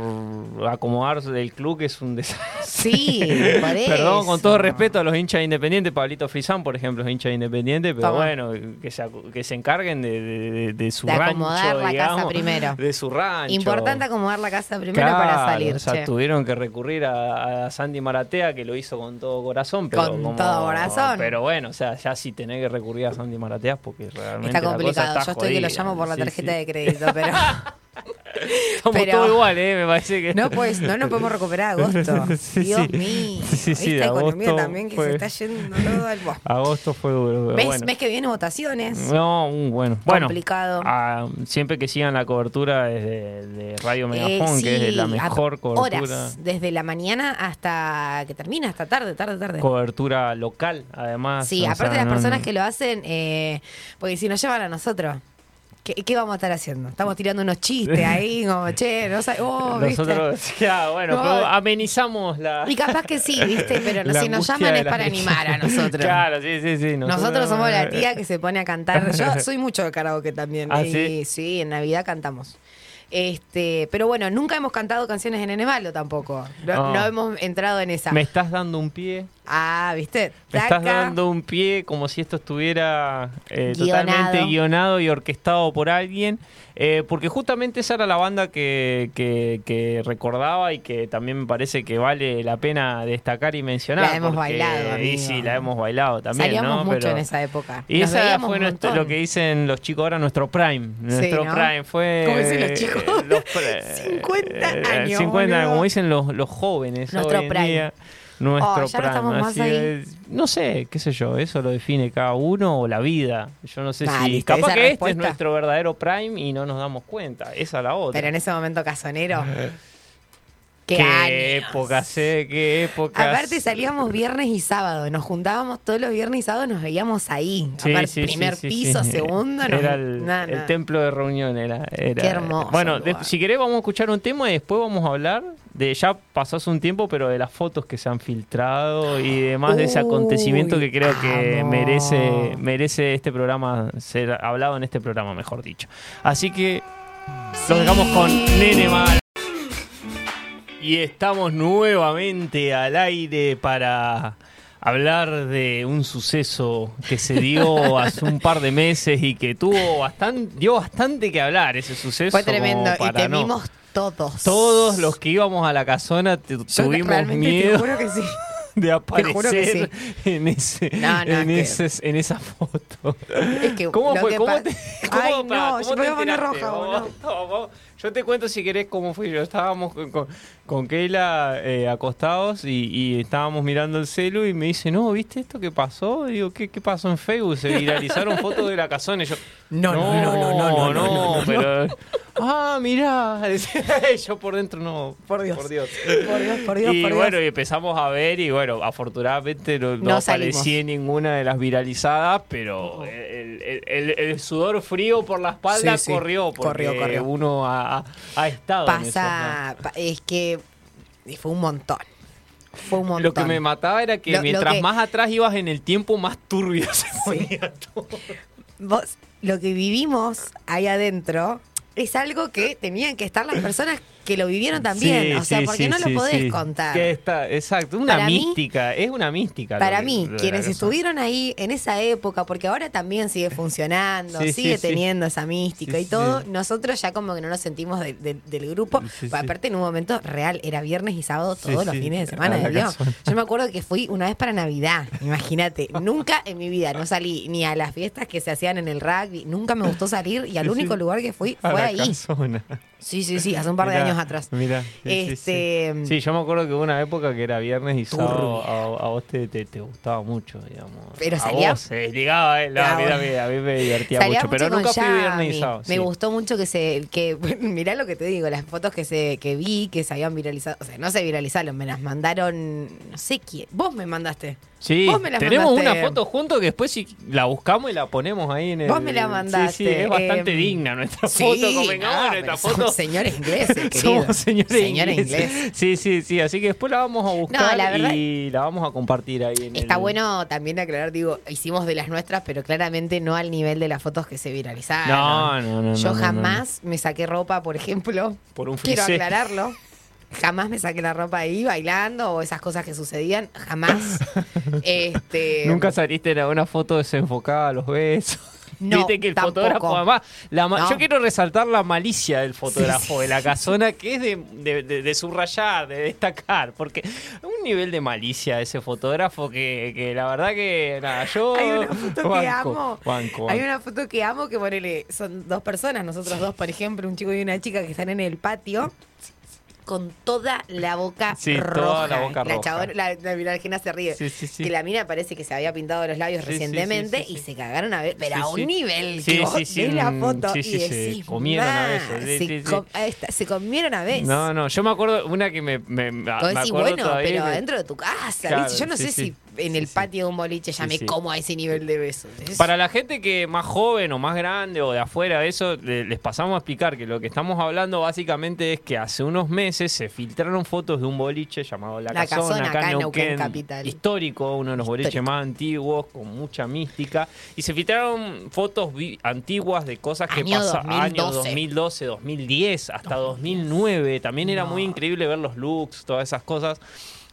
acomodarse del club, que es un desastre. Sí, Perdón, con todo respeto a los hinchas de Independiente, Pablito Frisán, por ejemplo, es hincha de Independiente, pero bueno, que se, que se encarguen de, de, su de acomodar la casa primero. De su rancho. Importante acomodar la casa primero para salir. O sea, tuvieron que recurrir a, Sandy Maratea, que lo hizo con todo corazón. Pero con todo corazón. Pero bueno, o sea, ya sí tenés que recurrir a Sandy Maratea porque realmente. Está complicado. Yo estoy que lo llamo por la tarjeta de crédito, pero. Somos todos iguales, ¿eh? me parece que. No, pues, no nos podemos recuperar agosto. Dios mío. Sí, sí, Esta economía también que se está yendo todo al bosque. Agosto fue duro. ¿Ves, mes que viene votaciones. No, bueno. Bueno. Complicado. Ah, siempre que sigan la cobertura desde de Radio Megafon, eh, que es la mejor cobertura. Horas, desde la mañana hasta que termina, hasta tarde, tarde, tarde. Cobertura local, además. Sí, aparte de las personas que lo hacen, eh, porque si nos llevan a nosotros. ¿Qué, vamos a estar haciendo? Estamos tirando unos chistes ahí, como, che, no sé, oh, Nosotros, ya, bueno, amenizamos la. Y capaz que sí, ¿viste? Pero si nos llaman es para animar a nosotros. Claro, sí, sí, sí. Nosotros, somos la tía que se pone a cantar. Yo soy mucho de karaoke también. ¿Ah, y, sí, en Navidad cantamos. Este, pero bueno, nunca hemos cantado canciones en Enemalo tampoco. No, no, hemos entrado en esa. Me estás dando un pie. Ah, ¿viste? Me estás dando un pie como si esto estuviera eh, totalmente guionado y orquestado por alguien. Eh, porque justamente esa era la banda que, que, recordaba y que también me parece que vale la pena destacar y mencionar. La hemos bailado. Y sí, la hemos bailado también. Salíamos mucho en esa época. Y esa fue lo que dicen los chicos ahora, nuestro prime. Nuestro prime fue. ¿Cómo dicen los chicos? 50 años. 50 años, como dicen los, los jóvenes. Nuestro prime nuestro oh, No sé, qué sé yo, eso lo define cada uno o la vida. Yo no sé si. capaz que este es nuestro verdadero prime y no nos damos cuenta. Esa es la otra. Pero en ese momento casonero. Qué, qué épocas, eh, qué épocas. Aparte salíamos viernes y sábado, nos juntábamos todos los viernes y sábado, nos veíamos ahí. Sí, primer piso, segundo, era el, templo de reunión, era. qué hermoso. Bueno, si querés vamos a escuchar un tema y después vamos a hablar de ya pasó hace un tiempo, pero de las fotos que se han filtrado y demás de ese acontecimiento que creo que merece, merece este programa, ser hablado en este programa, mejor dicho. Así que lo dejamos con Nene Mal. Y estamos nuevamente al aire para hablar de un suceso que se dio hace un par de meses y que tuvo bastante, dio bastante que hablar ese suceso. Fue tremendo y te vimos todos. Todos los que íbamos a la casona tuvimos miedo. que sí. De aparecer en, ese, en, en, esa foto. Es que ¿Cómo fue? ¿Cómo te, cómo, Ay, no, yo me voy a poner roja. yo te cuento si querés cómo fui yo. Estábamos con, con Keila eh, acostados y, estábamos mirando el celu y me dice, no, ¿viste esto que pasó? digo, ¿qué, ¿qué, pasó en Facebook? Se viralizaron fotos de la casona y yo, no, no, no, no, no, no, no, pero... Ah, mirá, yo por dentro no. Por Dios. Por Dios. Por Dios, por Dios. Y bueno, y empezamos a ver y bueno, afortunadamente no, no, aparecí en ninguna de las viralizadas, pero el, el, el, sudor frío por la espalda corrió porque corrió, corrió. uno ha, ha estado Pasa, en eso, es que fue un montón. Fue un montón. Lo que me mataba era que mientras más atrás ibas en el tiempo, más turbio se ponía todo. Vos, lo que vivimos ahí adentro es algo que tenían que estar las personas que lo vivieron también. o sea, porque no lo podés contar. Que está, exacto, una mística, es una mística. Para mí, quienes estuvieron ahí en esa época, porque ahora también sigue funcionando, sigue teniendo esa mística y todo, nosotros ya como que no nos sentimos del grupo. Aparte, en un momento real, era viernes y sábado todos los fines de semana de Dios. Yo me acuerdo que fui una vez para Navidad, imagínate. nunca en mi vida no salí ni a las fiestas que se hacían en el rugby, nunca me gustó salir y al único lugar que fui fue ahí. Sí, sí, sí, hace un par de años atrás. Mira. Este, sí, yo me acuerdo que hubo una época que era viernes y sábado a, vos te, te, gustaba mucho, digamos. Pero salía. Vos, eh, ligaba, eh, a, mí, a, mí, me divertía mucho, pero nunca fui viernes y sábado. Me gustó mucho que se. que Mirá lo que te digo, las fotos que se que vi que se habían viralizado. O sea, no se viralizaron, me las mandaron. No sé quién. Vos me mandaste. Sí, tenemos una foto juntos que después si la buscamos y la ponemos ahí en el... Vos me la mandaste. Sí, sí es bastante em, digna nuestra foto. Convengamos, nuestra foto. Somos señores ingleses, querido. Somos señores, ingleses. Sí, sí, sí. Así que después la vamos a buscar y la vamos a compartir ahí. En está bueno también aclarar, digo, hicimos de las nuestras, pero claramente no al nivel de las fotos que se viralizaron. No, no, no. Yo jamás me saqué ropa, por ejemplo. Por un Quiero aclararlo. Jamás me saqué la ropa ahí bailando o esas cosas que sucedían. Jamás. este, Nunca saliste en una foto desenfocada a los besos. No, Viste que el fotógrafo, además, yo quiero resaltar la malicia del fotógrafo de la casona, que es de, subrayar, de destacar, porque un nivel de malicia ese fotógrafo que, la verdad que, nada, yo... Hay una foto que amo. Hay una foto que amo que, ponele, son dos personas, nosotros dos, por ejemplo, un chico y una chica que están en el patio con toda la boca Sí, roja. toda la boca roja. chabón- la, la Virgina se ríe. Sí, sí, sí. Que la mina parece que se había pintado los labios recientemente y se cagaron a ver, pero a un nivel Sí, que vos sí, sí, ves la foto sí, y sí, se decís, comieron a. Sí, se, com- comieron a veces. No, no, yo me acuerdo una que me, me, me decís, bueno, pero que- dentro de tu casa, Claro, ¿viste? Yo no sé si en el patio de un boliche ya me como a ese nivel de besos. Es- Para la gente que más joven o más grande o de afuera, eso le- les pasamos a explicar que lo que estamos hablando básicamente es que hace unos meses se filtraron fotos de un boliche llamado La, La Casona, Casona, acá acá en Neuquén Neuquén, capital. histórico, uno de los boliches más antiguos, con mucha mística, y se filtraron fotos antiguas de cosas que Año pasaron años 2012. 2012, 2010, hasta 2009. También era muy increíble ver los looks, todas esas cosas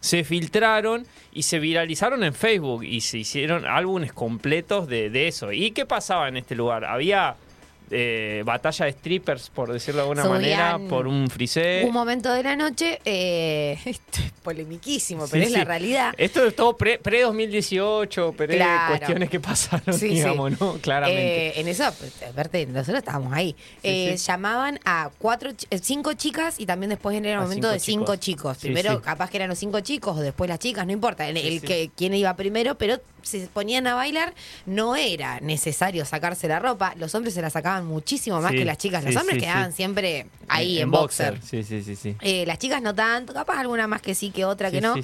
se filtraron y se viralizaron en Facebook y se hicieron álbumes completos de, de eso. ¿Y qué pasaba en este lugar? Había eh, batalla de strippers, por decirlo de alguna Subían manera, por un frisé. un momento de la noche, eh, esto es polemiquísimo, Sí, pero es sí. la realidad. Esto es todo pre-2018, pre, Claro. cuestiones que pasaron, Sí, digamos, ¿no? Claramente. Eh, en eso, aparte, nosotros estábamos ahí. Eh. Llamaban a cuatro, cinco chicas y también después era el momento cinco de cinco chicos. Primero, capaz que eran los cinco chicos o después las chicas, no importa. El, el que quién iba primero, pero se ponían a bailar, no era necesario sacarse la ropa. Los hombres se la sacaban muchísimo más Sí, que las chicas. Los sí, hombres sí, quedaban siempre ahí en, boxer. Sí, sí, sí, sí. Eh, las chicas no tanto, capaz alguna más que sí que otra que no,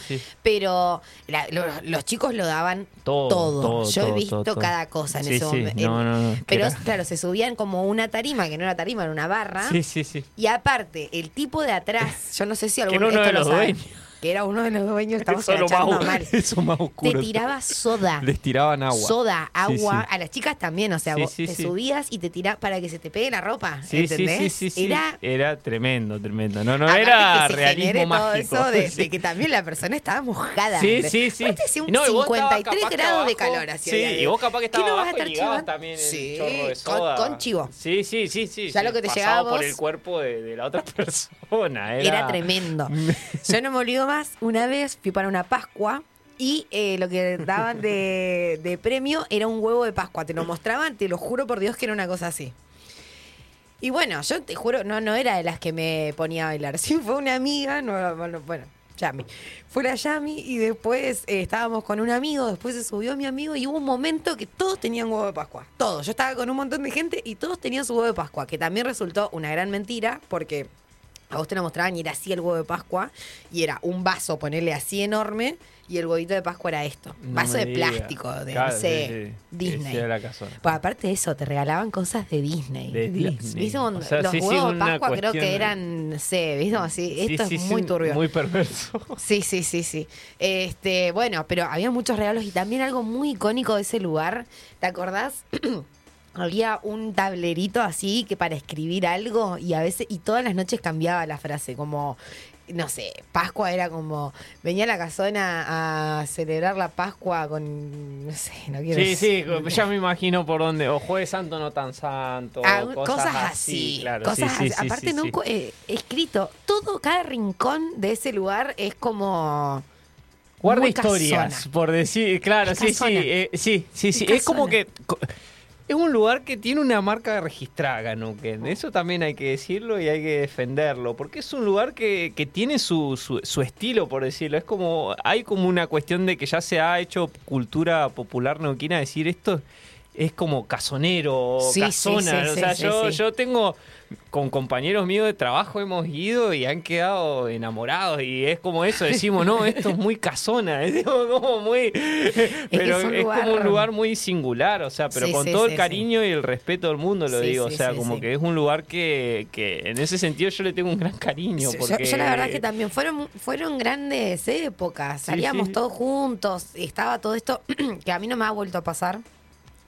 pero la- lo- los chicos lo daban Todo, todo. todo, Yo he visto todo, cada cosa en ese momento. no, no, no, que Pero claro, se subían como una tarima, que no era tarima, era una barra. Sí, sí, sí. Y aparte, el tipo de atrás, yo no sé si alguno uno de lo los sabe, dueños. Que era uno de los dueños, estamos Eso lo más, mal. eso más Te oscuro. tiraba soda. Les tiraban agua. Soda, Sí, agua, sí. a las chicas también, o sea, Sí, vos sí, te sí. subías y te tirabas para que se te pegue la ropa, Sí, sí, ¿entendés? sí, sí, sí. Era Era tremendo, tremendo. No, no era que se genere realismo todo mágico. eso de, Sí. de que también la persona estaba mojada. Sí, sí, sí. Hacía un No, y vos estabas 53 capaz que grados de abajo- calor. hacía Sí, ahí. y vos capaz que ¿Qué estabas no abajo y también el Sí, chorro de con- soda. con chivo. Sí, sí, sí, sí. Ya sí. lo que te llegaba por el cuerpo de, de la otra persona. Era, Era tremendo. Yo no me olvido más. Una vez fui para una Pascua y eh, lo que daban de, de premio era un huevo de Pascua. Te lo mostraban, te lo juro por Dios que era una cosa así. Y bueno, yo te juro, no, no era de las que me ponía a bailar. Sí, fue una amiga, no, bueno, bueno, Yami. Fue la Yami y después eh, estábamos con un amigo, después se subió mi amigo y hubo un momento que todos tenían huevo de Pascua. Todos. Yo estaba con un montón de gente y todos tenían su huevo de Pascua, que también resultó una gran mentira porque a vos te lo mostraban y era así el huevo de Pascua y era un vaso, ponerle así enorme y el huevito de Pascua era esto. No vaso de plástico, de Claro, no sé, sí, sí. Disney. Era la. Pues aparte de eso, te regalaban cosas de Disney. De Los- Disney. ¿viste? Cuando O sea, los sí, huevos de Pascua creo que eran, no sé, ¿viste? Así, Sí, esto es muy turbio. Muy perverso. Sí, sí, sí, sí. Este, bueno, pero había muchos regalos y también algo muy icónico de ese lugar. ¿Te acordás? había un tablerito así que para escribir algo y a veces y todas las noches cambiaba la frase como no sé, Pascua era como venía a la casona a celebrar la Pascua con no sé, no quiero Sí, sí, decir- ya me imagino por dónde. O jueves santo, no tan santo. Ah, cosas, cosas, así, claro. cosas sí, sí, así. sí, Aparte, sí, no sí. eh, escrito, todo, cada rincón de ese lugar es como. Guarda historias, casona. por decir, claro, Es sí, sí, casona. eh, sí, sí, sí. Es Es como que co- es un lugar que tiene una marca registrada, Neuquén. Eso también hay que decirlo y hay que defenderlo, porque es un lugar que, que tiene su, su, su estilo, por decirlo. Es como, hay como una cuestión de que ya se ha hecho cultura popular neuquina decir esto es como casonero, Sí, casona. sí, o sea, yo, yo tengo con compañeros míos de trabajo hemos ido y han quedado enamorados y es como eso, decimos, no, esto es muy casona, es como muy pero es es, un lugar- como un lugar muy singular, o sea, pero Sí, con sí, todo sí, el cariño y el respeto del mundo lo digo, o sea, como que es un lugar que, que en ese sentido yo le tengo un gran cariño Yo, porque yo la verdad que también fueron, fueron grandes épocas. Salíamos todos juntos. Estaba todo esto que a mí no me ha vuelto a pasar.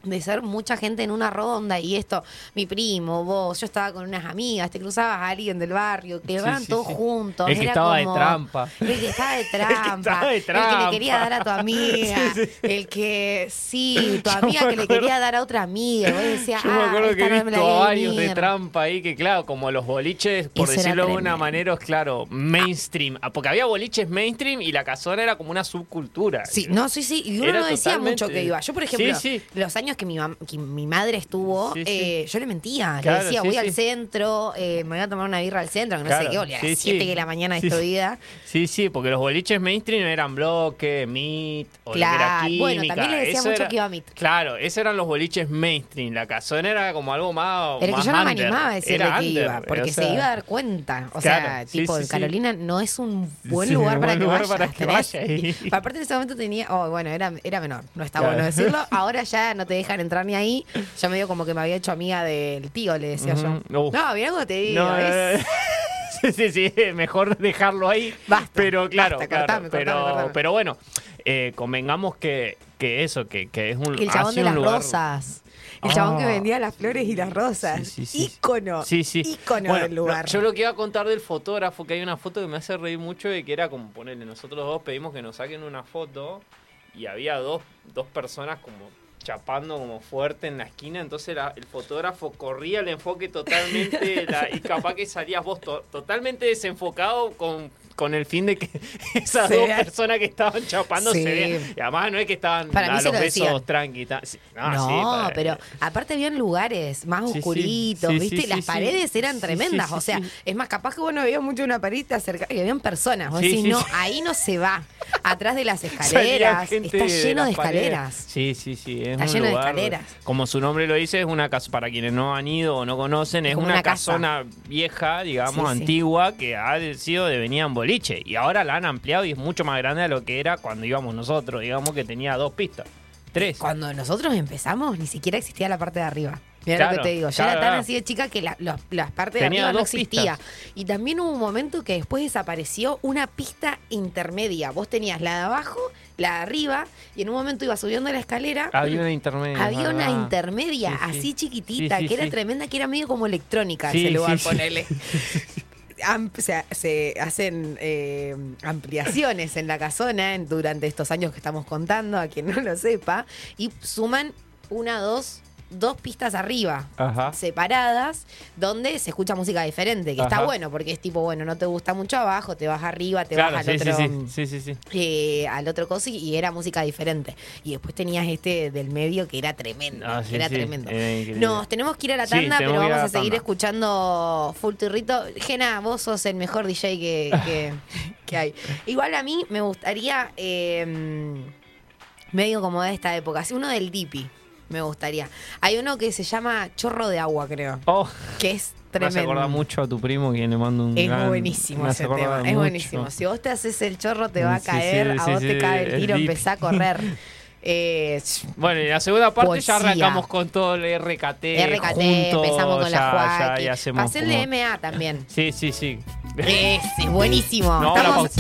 De ser mucha gente en una ronda y esto, mi primo, vos, yo estaba con unas amigas, te cruzabas a alguien del barrio, que van sí, todos sí. juntos. El que era estaba de como- trampa. El que estaba de trampa. estaba de El que trampa. le quería dar a tu amiga. El que, sí, tu Yo amiga que le quería dar a otra amiga. Vos decías, Yo me ah, acuerdo que he visto vi a varios de trampa ahí que, claro, como los boliches, por Eso decirlo de una manera, es claro, mainstream. Ah, Porque había boliches mainstream y la casona era como una subcultura. Sí, no, sí, sí. Y uno no decía mucho que iba. Yo, por ejemplo, los años que mi, que mi madre estuvo, eh, yo le mentía. le decía, voy al centro, eh, me voy a tomar una birra al centro, que no sé qué, olía a las 7 de la mañana destruida. Sí, sí, porque los boliches mainstream eran bloque, meet, o claro. química. Bueno, también le decía mucho que iba a meet. Claro, esos eran los boliches mainstream. La casona era como algo más. Pero que yo no me animaba a decirle que iba, porque se iba a dar cuenta. O sea, tipo, en Carolina no es un buen lugar para que vaya. Para que vaya aparte en ese momento tenía, oh, bueno, era, era menor, no está bueno decirlo. Ahora ya no te dejan entrar ni ahí. Yo medio como que me había hecho amiga del tío, le decía yo. No, mira cómo te digo. sí, sí, sí, mejor dejarlo ahí. Basta, pero claro, claro pero, pero bueno, eh, convengamos que, que eso, que, que es un El chabón de las rosas. El chabón que ah. vendía las flores y las rosas. Sí, sí, ícono. Sí, sí. Ícono del lugar. yo lo que iba a contar del fotógrafo, que hay una foto que me hace reír mucho de que era como ponerle, nosotros dos pedimos que nos saquen una foto y había dos, dos personas como chapando como fuerte en la esquina, entonces el fotógrafo corría el enfoque totalmente y capaz que salías vos totalmente desenfocado con con el fin de que esas dos personas que estaban chapando se vean. Y además no es que estaban a los besos tranqui. No, pero aparte habían lugares más oscuritos, ¿viste? Las paredes eran tremendas. o sea, es más, capaz que bueno veías mucho una pared cerca y habían personas. Vos decís, no, ahí no se va. Atrás de las escaleras. Está lleno de, escaleras. Sí, sí, sí. está lleno de escaleras. Como su nombre lo dice, es una casa, para quienes no han ido o no conocen, es, una, casona vieja, digamos, antigua, que ha sido de y ahora la han ampliado y es mucho más grande de lo que era cuando íbamos nosotros, digamos que tenía dos pistas. Tres. Cuando nosotros empezamos, ni siquiera existía la parte de arriba. Mira lo que te digo. Yo era tan así de chica que la, las partes de arriba no existía. Y también hubo un momento que después desapareció una pista intermedia. Vos tenías la de abajo, la de arriba, y en un momento iba subiendo la escalera. Había una intermedia. Había una intermedia así chiquitita, que era tremenda, que era medio como electrónica ese lugar, ponele. se hacen eh, ampliaciones en la casona durante estos años que estamos contando, a quien no lo sepa, y suman una, dos, dos pistas arriba, separadas, donde se escucha música diferente, que está bueno, porque es tipo, bueno, no te gusta mucho abajo, te vas arriba, te vas al otro. Sí, sí, sí. Eh, al otro coso y era música diferente. Y después tenías este del medio que era tremendo. Ah, era tremendo. Nos tenemos que ir a la tanda, pero vamos a, seguir escuchando Full Turrito. Gena, vos sos el mejor DJ que, que, hay. Igual a mí me gustaría. Em, medio como de esta época, uno del Dipi me gustaría. Hay uno que se llama Chorro de Agua, creo. Oh. Que es tremendo. Me acuerda mucho a tu primo quien le mando un Es buenísimo ese tema. Es buenísimo. Si vos te haces el chorro, te va a caer. a vos te cae el tiro, empezá a correr. Eh, bueno, y la segunda parte ya arrancamos con todo el RKT. RKT, empezamos con la Joaquín. Pasé el de MA también. Sí, sí, sí. Es, es buenísimo. No, Estamos...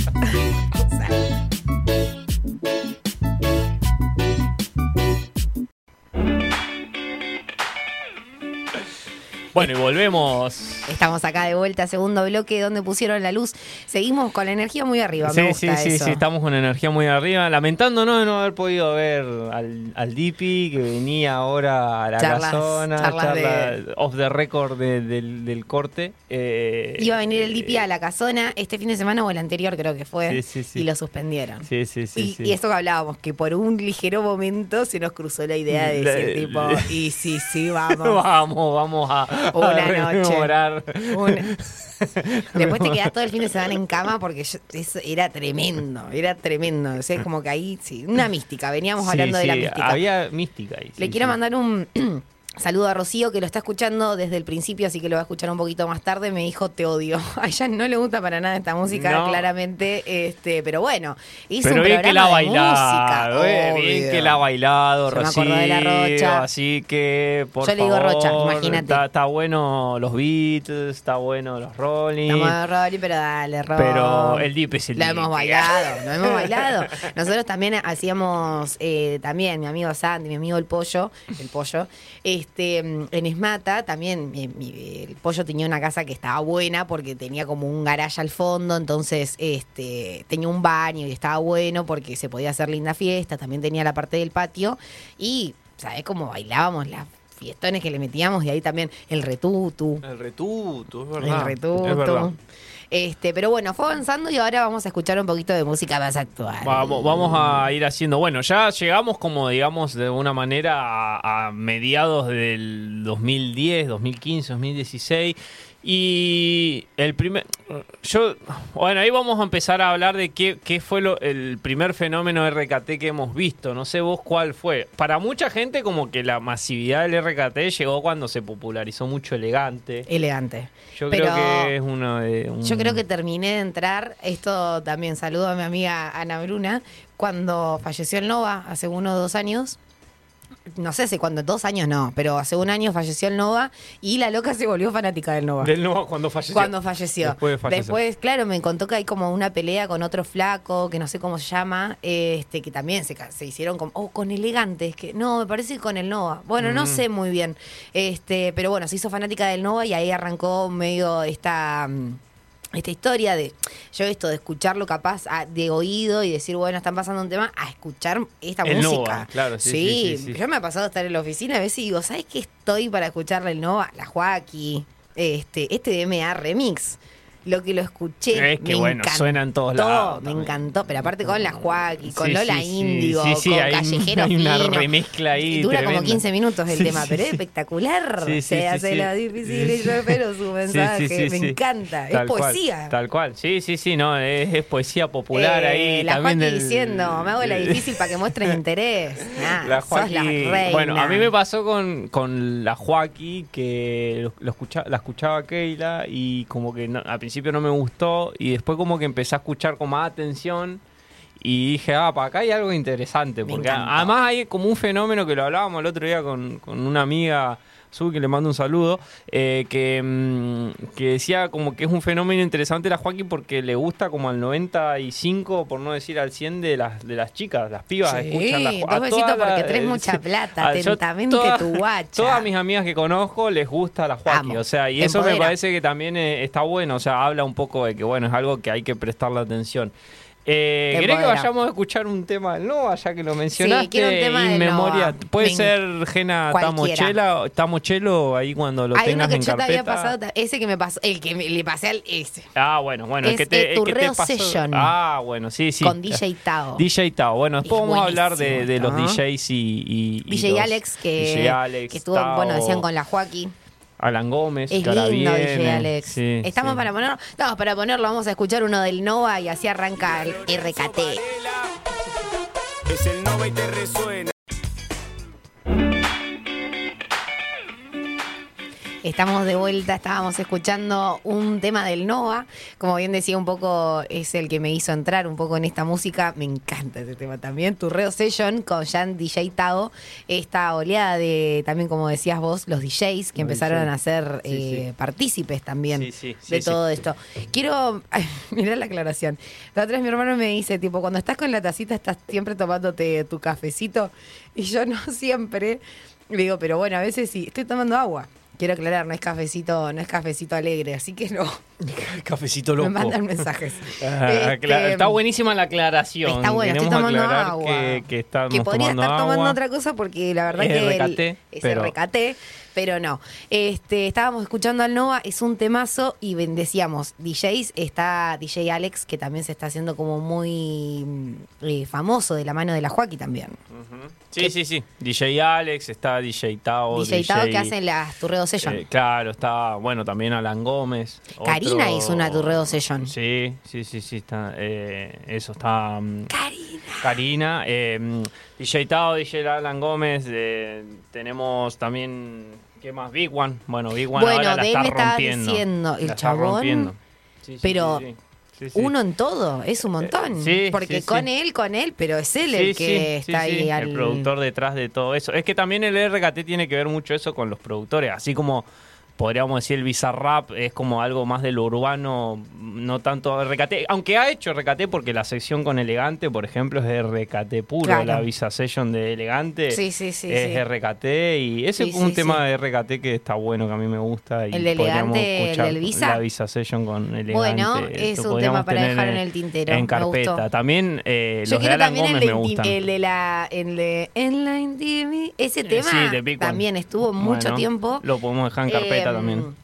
Bueno, y volvemos. Estamos acá de vuelta, segundo bloque, donde pusieron la luz. Seguimos con la energía muy arriba. Sí, sí, sí, sí, estamos con energía muy arriba. Lamentándonos de no haber podido ver al, al Dipi, que venía ahora a la casona, charla, off the record del, corte. Eh, Iba a venir el Dipi a la casona este fin de semana o el anterior, creo que fue. y lo suspendieron. Sí, sí, sí. Y, eso que hablábamos, que por un ligero momento se nos cruzó la idea de decir, tipo, y sí, sí, vamos. vamos, vamos a una noche. Después te quedas todo el fin de semana en cama porque eso era tremendo, era tremendo. O sea, es como que ahí, sí, una mística. Veníamos hablando de la mística. Había mística ahí. Le quiero mandar un Saludo a Rocío que lo está escuchando desde el principio, así que lo va a escuchar un poquito más tarde. Me dijo te odio. A ella no le gusta para nada esta música, claramente, este, pero bueno, hizo pero un bien que la ha bailado, eh, bien que la ha bailado, Rocío. de la Rocha. Así que por Yo le digo Rocha, imagínate. Está, bueno los Beatles, está bueno los Rolling. Estamos Rolling, pero dale, Rolling. Pero el Deep es el Lo hemos bailado, lo hemos bailado. Nosotros también hacíamos, eh, también mi amigo Sandy, mi amigo el Pollo, el Pollo, este, en Esmata también el pollo tenía una casa que estaba buena porque tenía como un garaje al fondo, entonces este, tenía un baño y estaba bueno porque se podía hacer linda fiesta, también tenía la parte del patio y, ¿sabes cómo bailábamos la fiestones que le metíamos y ahí también el retutu. El retutu, es verdad. El retutu. Es verdad. Este, pero bueno, fue avanzando y ahora vamos a escuchar un poquito de música más actual. Vamos, vamos a ir haciendo. Bueno, ya llegamos como, digamos, de una manera a, a mediados del 2010, 2015, 2016. Y el primer. Yo. Bueno, ahí vamos a empezar a hablar de qué, qué fue lo, el primer fenómeno RKT que hemos visto. No sé vos cuál fue. Para mucha gente, como que la masividad del RKT llegó cuando se popularizó mucho elegante. Elegante. Yo creo que es uno de. un- Yo creo que terminé de entrar, esto también saludo a mi amiga Ana Bruna, cuando falleció el Nova hace uno o dos años. No sé hace cuándo, dos años no, pero hace un año falleció el Nova y la loca se volvió fanática del Nova. Del nuevo cuando falleció. Cuando falleció. Después de fallecer. Después, claro, me contó que hay como una pelea con otro flaco, que no sé cómo se llama, este, que también se, se hicieron con, oh, con elegantes, que no, me parece que con el Nova. Bueno, no Mm. sé muy bien. Este, pero bueno, se hizo fanática del Nova y ahí arrancó medio esta. mm, Esta historia de yo esto de escucharlo capaz a- de oído y decir, bueno, están pasando un tema, a escuchar esta El música. Nova, claro, sí, sí, sí, sí. yo me ha pasado estar en la oficina a veces y digo, ¿sabes qué estoy para escucharle el Nova? La Joaquí, este, este DMA Remix. Lo que lo escuché. Es que me bueno, encantó, suena en todos lados Me también. encantó, pero aparte con la Joaquí, con Sí, Lola sí, Índigo, sí, con hay Callejero hay una Fino. remezcla ahí Dura como tremenda. 15 minutos el tema, pero es espectacular. Se hace lo difícil y yo espero su mensaje. Me encanta. Tal es cual, poesía. tal cual. Sí, sí, sí, no, es, es poesía popular Eh, ahí. La también Joaquí del- diciendo, me hago la difícil para que muestres interés. Nah, La sos la Joaquí- reina. Bueno, a mí me pasó con, con la Joaquí que lo, lo escucha- la escuchaba Keila y como que no- al principio no me gustó y después como que empecé a escuchar con más atención y dije, ah, para acá hay algo interesante. Porque además hay como un fenómeno que lo hablábamos el otro día con, con una amiga. Que le mando un saludo, eh, que, mm, que decía como que es un fenómeno interesante la Joaquín porque le gusta como al 95, por no decir al 100 de las, de las chicas, las pibas Sí, escuchan la Jo- dos a todas porque las- traes eh, mucha plata, yo atentamente todas- tu guacha. Todas mis amigas que conozco les gusta la Joaquín, o sea, y eso me parece que también eh, está bueno, o sea, habla un poco de que, bueno, es algo que hay que prestarle atención. Eh, ¿Querés que vayamos a escuchar un tema del Nova, ya que lo mencionaste? quiero un tema In del memoria. Nova. Puede Me- ser Gena. Tamochela, Tamochelo, ahí cuando lo Hay uno tengas que en yo te había carpeta. pasado, ese que me pasó, el que me- le pasé al ese. Ah, bueno, bueno, el que te, el que te pasó. Session. Ah, bueno, sí, sí. Con DJ Tao. DJ Tao. Bueno, después Es vamos a hablar de, los. DJs y, y- y DJ los- Alex, que, DJ Alex, que estuvo, Tao, bueno, decían con la Joaquín. Alan Gómez, Es lindo viene. DJ Alex. Sí, Estamos sí. para ponerlo. Estamos para ponerlo, vamos a escuchar uno del Nova y así arranca el RKT. Es el Nova y te resuena. Estamos de vuelta, estábamos escuchando un tema del Nova. Como bien decía, un poco es el que me hizo entrar un poco en esta música. Me encanta ese tema también. Turreo Session con Jan DJ Tao. Esta oleada de, también como decías vos, los DJs que empezaron a ser Sí, eh, sí. partícipes también de todo esto. Quiero, mirar la aclaración. La otra vez mi hermano me dice, tipo, cuando estás con la tacita estás siempre tomándote tu cafecito. Y yo no siempre. Le digo, pero bueno, a veces sí, estoy tomando agua. Quiero aclarar, no es cafecito, no es cafecito alegre, así que no. Cafecito Me loco. mandan mensajes. Ah, Este, está buenísima la aclaración. Está bueno, estoy tomando agua. Que, que podría estar tomando agua. otra cosa porque la verdad Es que el- RKT, es pero- RKT, pero no. Este, estábamos escuchando al Nova, es un temazo y bendecíamos DJs, está DJ Alex que también se está haciendo como muy mm, eh, famoso de la mano de la Joaquí también. Sí, sí, sí. DJ Alex, está DJ Tao. DJ Tao que hacen las Turreo Session. eh, claro, está, bueno, también Alan Gómez. Karina otro- hizo una Turreo Session. Sí, sí, sí, sí, está, eh, eso está... mm, Karina. Karina, mm, DJ Tao, DJ Alan Gómez, tenemos también, ¿qué más? Big One, bueno, Big One Bueno, ahora la está rompiendo. diciendo, el La está chabón, rompiendo. Sí, sí, pero sí, sí. Sí, sí. Uno en todo, es un montón. Eh, sí, Porque sí, con él, con él, pero es él Sí, el que sí, está sí, ahí al. El productor detrás de todo eso. Es que también el RKT tiene que ver mucho eso con los productores. Así como podríamos decir el Bizarrap es como algo más de lo urbano, no tanto RKT, aunque ha hecho RKT porque la sección con Elegante, por ejemplo, es RKT puro, la Visa Session de Elegante sí, sí, sí, es RKT y ese es un tema de RKT que está bueno, que a mí me gusta. Y el Elegante, el del Visa. La Visa Session con Elegante. Bueno, es un tema para dejar en el tintero. En carpeta. También eh, los de Alan Gómez me gustan. El de la, el de, en la intimidad, ese tema también estuvo mucho tiempo. Lo podemos dejar en carpeta también.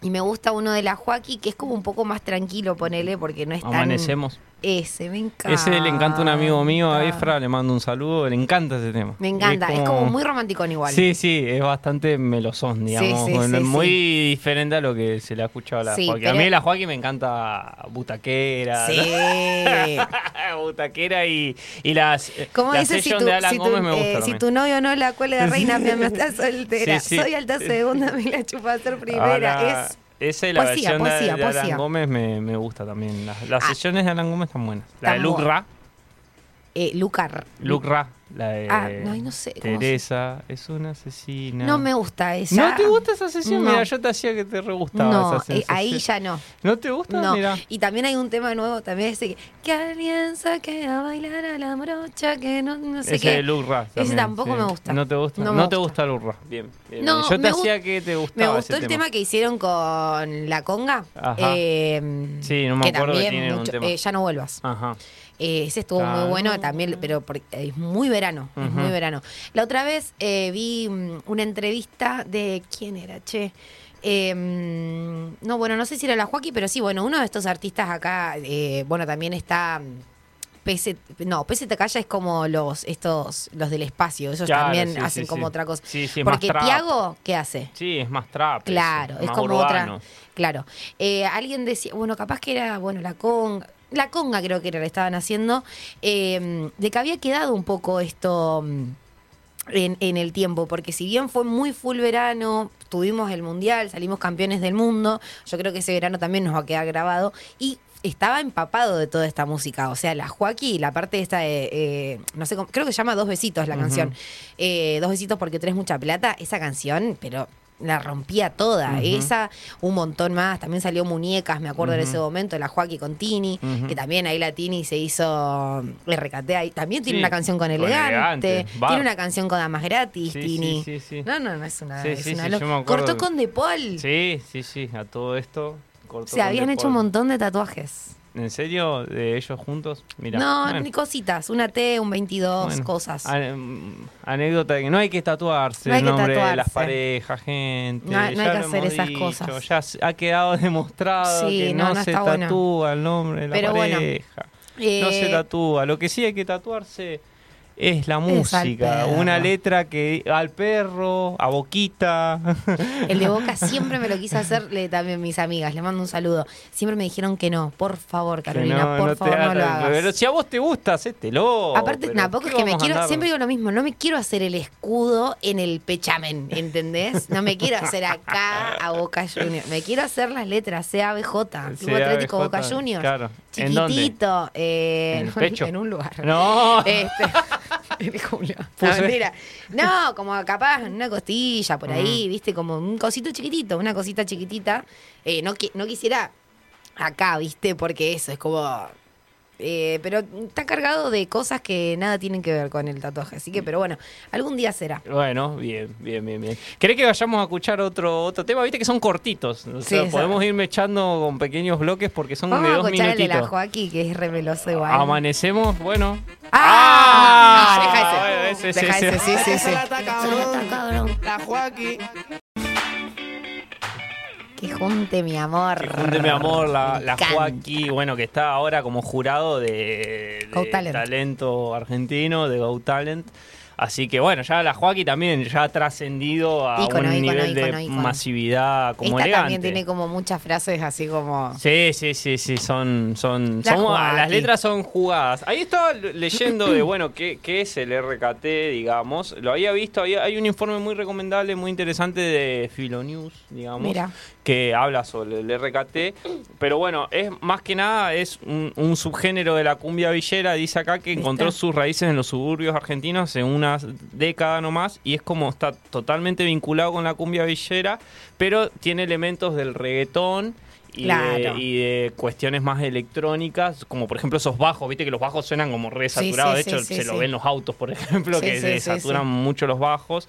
Y me gusta uno de la Joaquín, que es como un poco más tranquilo, ponele, porque no es tan... Amanecemos. Ese, me encanta. Ese le encanta un amigo mío, a Efra, le mando un saludo, le encanta ese tema. Me encanta, es como, muy romántico igual. Sí, sí, es bastante melosón, digamos. muy diferente a lo que se le ha escuchado a la Joaquín. A mí la Joaquín me encanta butaquera. Sí. butaquera y, y las. ¿Cómo dices si tu, de Gómez me gusta eh, Si tu novio no la cuele de reina, me está soltera. Soy alta segunda, me la chupa a ser primera. Es esa y la versión de, Alan Gómez me, me, gusta también. Las, las ah. sesiones de Alan Gómez están buenas. La de Luke Ra. Eh, Lucar. Luke Ra. La de ah, no, no sé. Teresa es una asesina. No me gusta esa. ¿No te gusta esa sesión? Mira, yo te hacía que te re gustaba no, esa sesión. Eh, ahí ya no. ¿No te gusta? No. Y también hay un tema nuevo también ese que, que alguien saque a bailar a la morocha que no, no sé ese qué. de Luke Ese tampoco me gusta. ¿No te gusta? No, no te gusta Luke Ra. Bien, bien, No, Yo te hacía que te gustaba Me gustó el tema. que hicieron con La Conga. Ajá. Eh, sí, no me acuerdo que tienen un tema. Eh, ya no vuelvas. Ajá. Eh, ese estuvo muy bueno también, pero es muy verano, es muy verano. La otra vez eh, vi mm, una entrevista de quién era, che. Em, no, bueno, no sé si era la Joaquín, pero sí, bueno, uno de estos artistas acá, eh, bueno, también está mm, PC, no, Calla es como los estos los del espacio, ellos también hacen como otra cosa. Porque Tiago, ¿qué hace? Sí, es más trap. Claro, es, como otra. Claro. alguien decía, bueno, capaz que era, bueno, la con la conga creo que era, le estaban haciendo, em, de que había quedado un poco esto mm, en, en, el tiempo, porque si bien fue muy full verano, tuvimos el mundial, salimos campeones del mundo, yo creo que ese verano también nos va a quedar grabado y estaba empapado de toda esta música. O sea, la Joaquín, la parte esta de, eh, no sé, creo que se llama Dos Besitos la canción. Eh, Dos Besitos porque tres mucha plata, esa canción, pero la rompía toda. Esa, un montón más. También salió Muñecas, me acuerdo en ese momento, la Joaquín con Tini, que también ahí la Tini se hizo RKT. Ahí. También tiene una canción con Elegante. Tiene una canción con Damas Gratis, Tini. No, no, no es una. Es una Cortó con De Paul. Sí, sí, sí. A todo esto. Cortó Se habían hecho un montón de tatuajes. ¿En serio? ¿De ellos juntos? Mira, no, ni cositas. Una T, un 22, cosas. Mm, anécdota de que no hay que tatuarse el nombre de las parejas, gente. No, hay que hacer esas cosas. Ya ha quedado demostrado que no, se tatúa el nombre de la pareja. no se eh, tatúa. Lo que sí hay que tatuarse es la música. una letra que al perro, a Boquita. El de Boca siempre me lo quise hacerle también mis amigas. Le mando un saludo. Siempre me dijeron que no. Por favor, Carolina, por favor, no lo hagas. Pero si a vos te gusta, hacételo. Aparte, tampoco es que me quiero. Siempre digo lo mismo. No me quiero hacer el escudo en el pechamen, ¿entendés? No me quiero hacer acá a Boca Junior. Me quiero hacer las letras CABJ, Club Atlético Boca Juniors. Claro. Chiquitito. Eh, ¿En, pecho? en un lugar. No. Este, No, No, como capaz una costilla por ahí, viste, como un cosito chiquitito, una cosita chiquitita. Eh, no, no quisiera acá, viste, porque eso es como eh, pero está cargado de cosas que nada tienen que ver con el tatuaje. Así que, pero bueno, algún día será. Bueno, bien, bien, bien, bien. ¿Querés que vayamos a escuchar otro, otro tema? Viste que son cortitos. O sea, podemos irme echando con pequeños bloques porque son de dos a minutitos. El de la Joaquín, que es reveloso igual. Amanecemos, bueno. ¡Ah! ah deja ese. deja ese, sí, sí, sí. La Joaquín. Que junte mi amor. Que junte mi amor, la, la Joaquín, bueno, que está ahora como jurado de, talento argentino, de Go Talent. Así que bueno, ya la Joaquín también ya ha trascendido a un nivel de masividad como Esta también tiene como muchas frases así como... Sí, sí, sí, sí, son... son, las letras son jugadas. Ahí estaba leyendo de, bueno, ¿qué, qué es el RKT, digamos. Lo había visto, hay un informe muy recomendable, muy interesante de Filonews, digamos. Mira que habla sobre el RKT, pero bueno, es más que nada es un, subgénero de la cumbia villera, dice acá que encontró sus raíces en los suburbios argentinos en una una década nomás y es como está totalmente vinculado con la cumbia villera, pero tiene elementos del reggaetón y, de, cuestiones más electrónicas, como por ejemplo esos bajos, viste que los bajos suenan como re saturados, de hecho se lo ven los autos, por ejemplo, que se saturan mucho los bajos.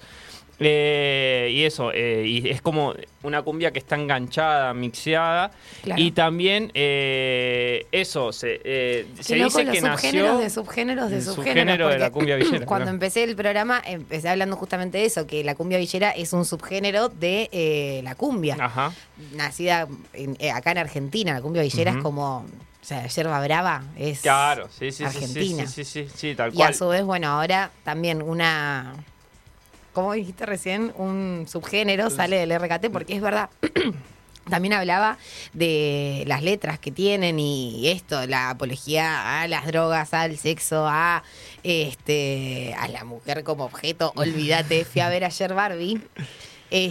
Eh, y eso, eh, y es como una cumbia que está enganchada, mixeada. Y también eh, eso, se, eh, se dice que nació... de subgéneros de subgénero de la cumbia villera. Cuando empecé el programa, empecé hablando justamente de eso, que la cumbia villera es un subgénero de la cumbia. Ajá. Nacida acá en Argentina, la cumbia villera es como... O sea, yerba brava es claro, sí, sí, Argentina. Sí, sí, sí, sí, tal cual. Y a su vez, bueno, ahora también una como dijiste recién, un subgénero sale del RKT, porque es verdad. También hablaba de las letras que tienen y esto, la apología a las drogas, al sexo, a este, a la mujer como objeto. Olvídate, fui a ver ayer Barbie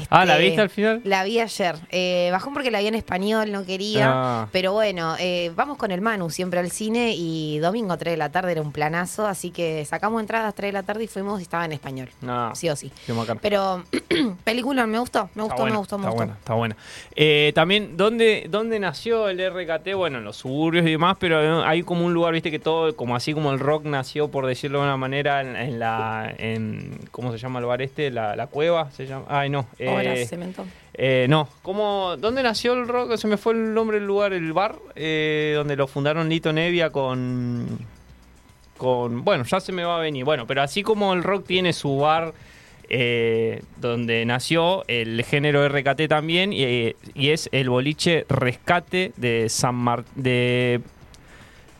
ah, ¿la viste al final? La vi ayer. Eh, bajó porque la vi en español, no quería. Ah. Pero bueno, eh, vamos con el Manu siempre al cine y domingo 3 de la tarde era un planazo, así que sacamos entradas 3 de la tarde y fuimos y estaba en español. Ah, sí o sí. Pero película me gustó, me gustó, me gustó, me está gustó. Buena, está buena. Eh, también, ¿dónde, ¿dónde nació el RKT? Bueno, en los suburbios y demás, pero hay como un lugar, viste, que todo, como así como el rock nació, por decirlo de una manera, en, la. En, ¿Cómo se llama el bar este? La, la cueva, se llama. Ay, no. Eh, cemento. Eh, no, ¿cómo, ¿dónde nació el rock? Se me fue el nombre del lugar, el bar, eh, donde lo fundaron Lito Nevia con, con... Bueno, ya se me va a venir. Bueno, pero así como el rock tiene su bar donde nació el género RKT también, y, es el boliche Rescate de San Mar de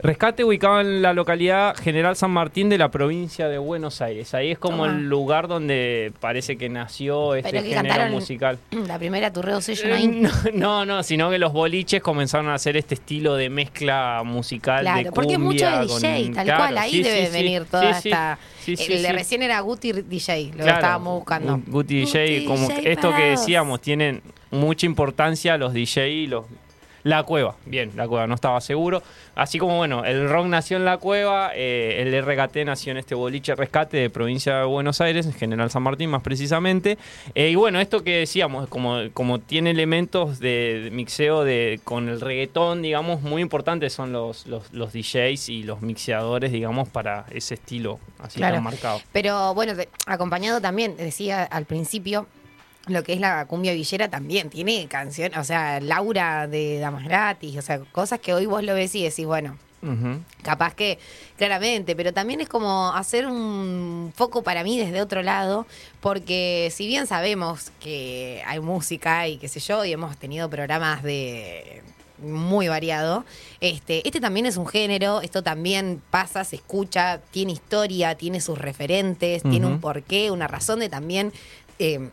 Rescate ubicado en la localidad General San Martín de la provincia de Buenos Aires. Ahí es como el lugar donde parece que nació este género musical. La primera Turreo Session ahí. No, no, sino que los boliches comenzaron a hacer este estilo de mezcla musical claro, de porque es mucho de DJ, tal cual, ahí debe venir toda esta... el de recién era Guti DJ, lo estábamos buscando. Guti DJ, como esto que decíamos, tienen mucha importancia los DJ y los la Cueva, bien, La Cueva, no estaba seguro. Así como, bueno, el rock nació en La Cueva, eh, el RKT nació en este boliche rescate de provincia de Buenos Aires, en General San Martín más precisamente. Eh, y bueno, esto que decíamos, como, como tiene elementos de, mixeo de, con el reggaetón, digamos, muy importantes son los, los, DJs y los mixeadores, digamos, para ese estilo así tan marcado. Pero bueno, acompañado también, decía al principio, lo que es la cumbia villera también tiene canciones, o sea, Laura de Damas Gratis, o sea, cosas que hoy vos lo ves y decís, bueno, capaz que claramente, pero también es como hacer un foco para mí desde otro lado, porque si bien sabemos que hay música y qué sé yo, y hemos tenido programas de muy variado. Este, este también es un género, esto también pasa, se escucha, tiene historia, tiene sus referentes, tiene un porqué, una razón de también eh,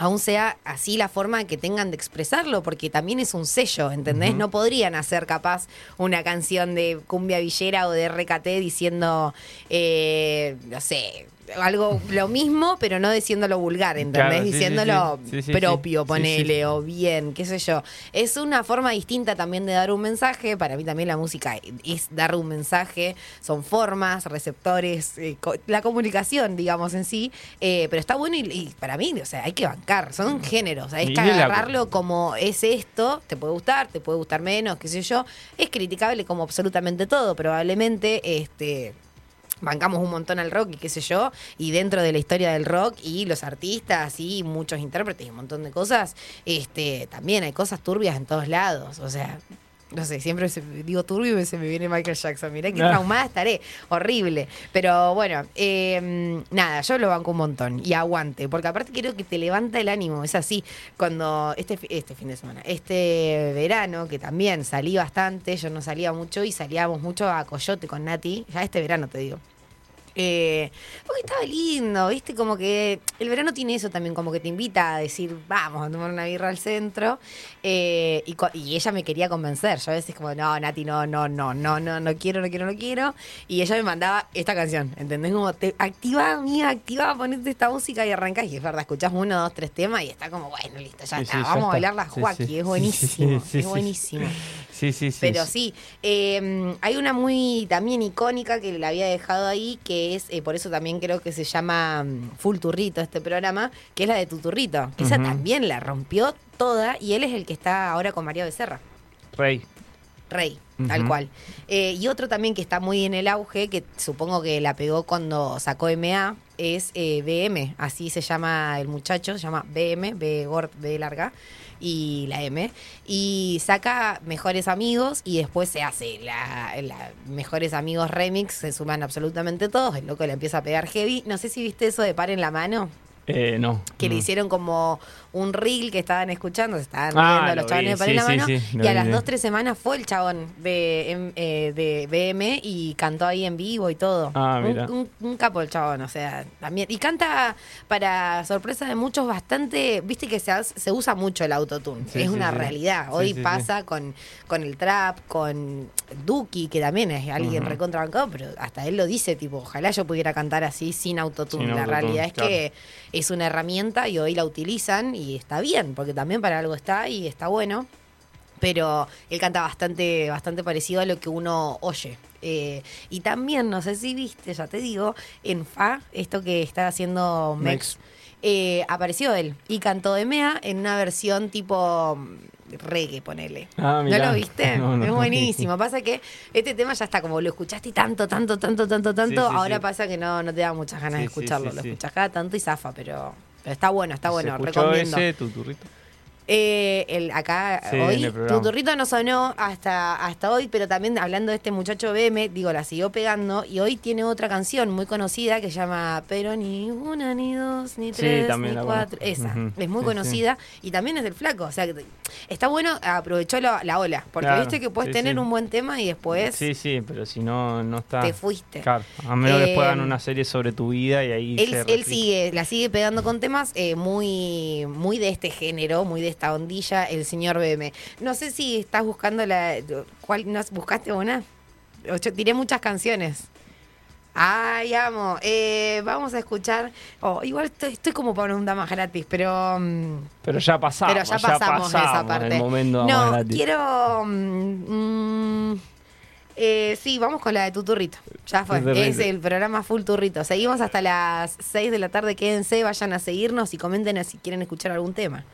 aún sea así la forma que tengan de expresarlo, porque también es un sello, ¿entendés? No podrían hacer capaz una canción de cumbia villera o de RKT diciendo, eh, no sé, algo lo mismo, pero no diciéndolo vulgar, ¿entendés? diciéndolo propio, ponele, o bien, qué sé yo. Es una forma distinta también de dar un mensaje. Para mí también la música es dar un mensaje. Son formas, receptores, eh, la comunicación, digamos, en sí. Eh, pero está bueno y, para mí, o sea, hay que bancar. Son géneros. Hay que agarrarlo como es esto. Te puede gustar, te puede gustar menos, qué sé yo. Es criticable como absolutamente todo. Probablemente, este bancamos un montón al rock y qué sé yo, y dentro de la historia del rock y los artistas y muchos intérpretes y un montón de cosas, este, también hay cosas turbias en todos lados, o sea, no sé, siempre digo turbio y se me viene Michael Jackson. Mirá qué ah. traumada estaré. Horrible. Pero bueno, em, nada, yo lo banco un montón. Y aguante. Porque aparte quiero que te levanta el ánimo. Es así. Cuando este, este fin de semana, este verano, que también salí bastante, yo no salía mucho y salíamos mucho a Coyote con Nati. Ya este verano te digo. Eh, porque estaba lindo, ¿viste? Como que el verano tiene eso también, como que te invita a decir, vamos a tomar una birra al centro. Eh, y, ella me quería convencer. Yo a veces como, no, Nati, no, no, no, no, no, no quiero, no quiero, no quiero. Y ella me mandaba esta canción, ¿entendés? Como, te activa, mía, activa, ponete esta música y arrancás. Y es verdad, escuchás uno, dos, tres temas y está como, bueno, listo, ya está. vamos a bailar la Joaquín, es buenísimo, es buenísimo. Sí, sí, sí. Pero sí, eh, hay una muy también icónica que la había dejado ahí, que es, eh, por eso también creo que se llama mm, Full Turrito este programa, que es la de Tuturrito. Que esa también la rompió toda y él es el que está ahora con María Becerra. Rey. Rey, tal cual. Eh, y otro también que está muy en el auge, que supongo que la pegó cuando sacó MA, es eh, BM, así se llama el muchacho, se llama BM, B Gord, B larga, y la M, y saca Mejores Amigos y después se hace la, Mejores Amigos Remix, se suman absolutamente todos, el loco le empieza a pegar heavy. No sé si viste eso de par en la mano. Eh, no. Que le hicieron como un reel que estaban escuchando, se estaban ah, viendo los chabones de la mano. y a las dos, tres semanas fue el chabón de, eh, de BM y cantó ahí en vivo y todo. Ah, un, capo el chabón, o sea, también. Y canta, para sorpresa de muchos, bastante. Viste que se, se usa mucho el autotune. es una realidad. Hoy pasa Con, con el trap, con Duki, que también es alguien uh pero hasta él lo dice, tipo, ojalá yo pudiera cantar así sin autotune. la realidad es que es una herramienta y hoy la utilizan y está bien, porque también para algo está y está bueno. Pero él canta bastante, bastante parecido a lo que uno oye. Eh, y también, no sé si viste, ya te digo, en Fa, esto que está haciendo Mex, eh, apareció él y cantó de Mea en una versión tipo reggae, ponele. Ah, ¿No lo viste? es buenísimo. Pasa que este tema ya está, como lo escuchaste tanto, tanto, tanto, tanto, tanto, ahora pasa que no, no te da muchas ganas de escucharlo. lo escuchas cada tanto y zafa, pero está bueno, está bueno. ¿Se recomiendo. ese tuturrito? Eh, el, acá hoy, tu turrito no sonó hasta, hasta hoy, pero también hablando de este muchacho BM, digo, la siguió pegando y hoy tiene otra canción muy conocida que se llama Pero ni una, ni dos, ni tres, ni cuatro. Esa, es muy conocida y también es del flaco. O sea, está bueno, aprovechó la, ola, porque viste que puedes tener un buen tema y después. Sí, sí, pero si no, no está. Te fuiste. Claro, a menos que hagan eh, una serie sobre tu vida y ahí. Él, él sigue, la sigue pegando con temas eh, muy, muy de este género, muy de este esta ondilla el señor BM. No sé si estás buscando la. ¿Cuál, no, ¿Buscaste una? Yo tiré muchas canciones. Ay, amo. Eh, vamos a escuchar. Oh, igual estoy, como para un dama gratis, pero. Mm, pero ya pasamos. Pero ya pasamos, esa parte. El momento no, quiero. Mm, mm, eh, sí, vamos con la de Tuturrito. Ya fue. Es el programa Full Turrito. Seguimos hasta las 6 de la tarde. Quédense, vayan a seguirnos y comenten si quieren escuchar algún tema.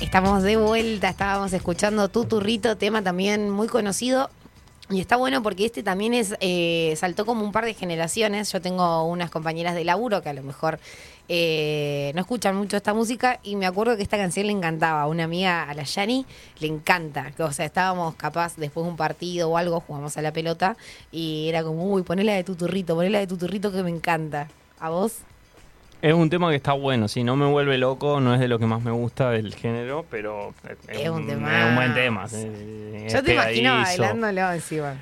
Estamos de vuelta, estábamos escuchando Tu Turrito, tema también muy conocido. Y está bueno porque este también es eh, saltó como un par de generaciones. Yo tengo unas compañeras de laburo que a lo mejor eh, no escuchan mucho esta música y me acuerdo que esta canción le encantaba. A una amiga, a la Yani, le encanta. O sea, estábamos capaz después de un partido o algo, jugamos a la pelota y era como, uy, ponela de tu turrito, ponela de tu turrito que me encanta. ¿A vos? Es un tema que está bueno, si no me vuelve loco, no es de lo que más me gusta del género, pero es, un, buen tema. Yo te imagino bailándolo encima.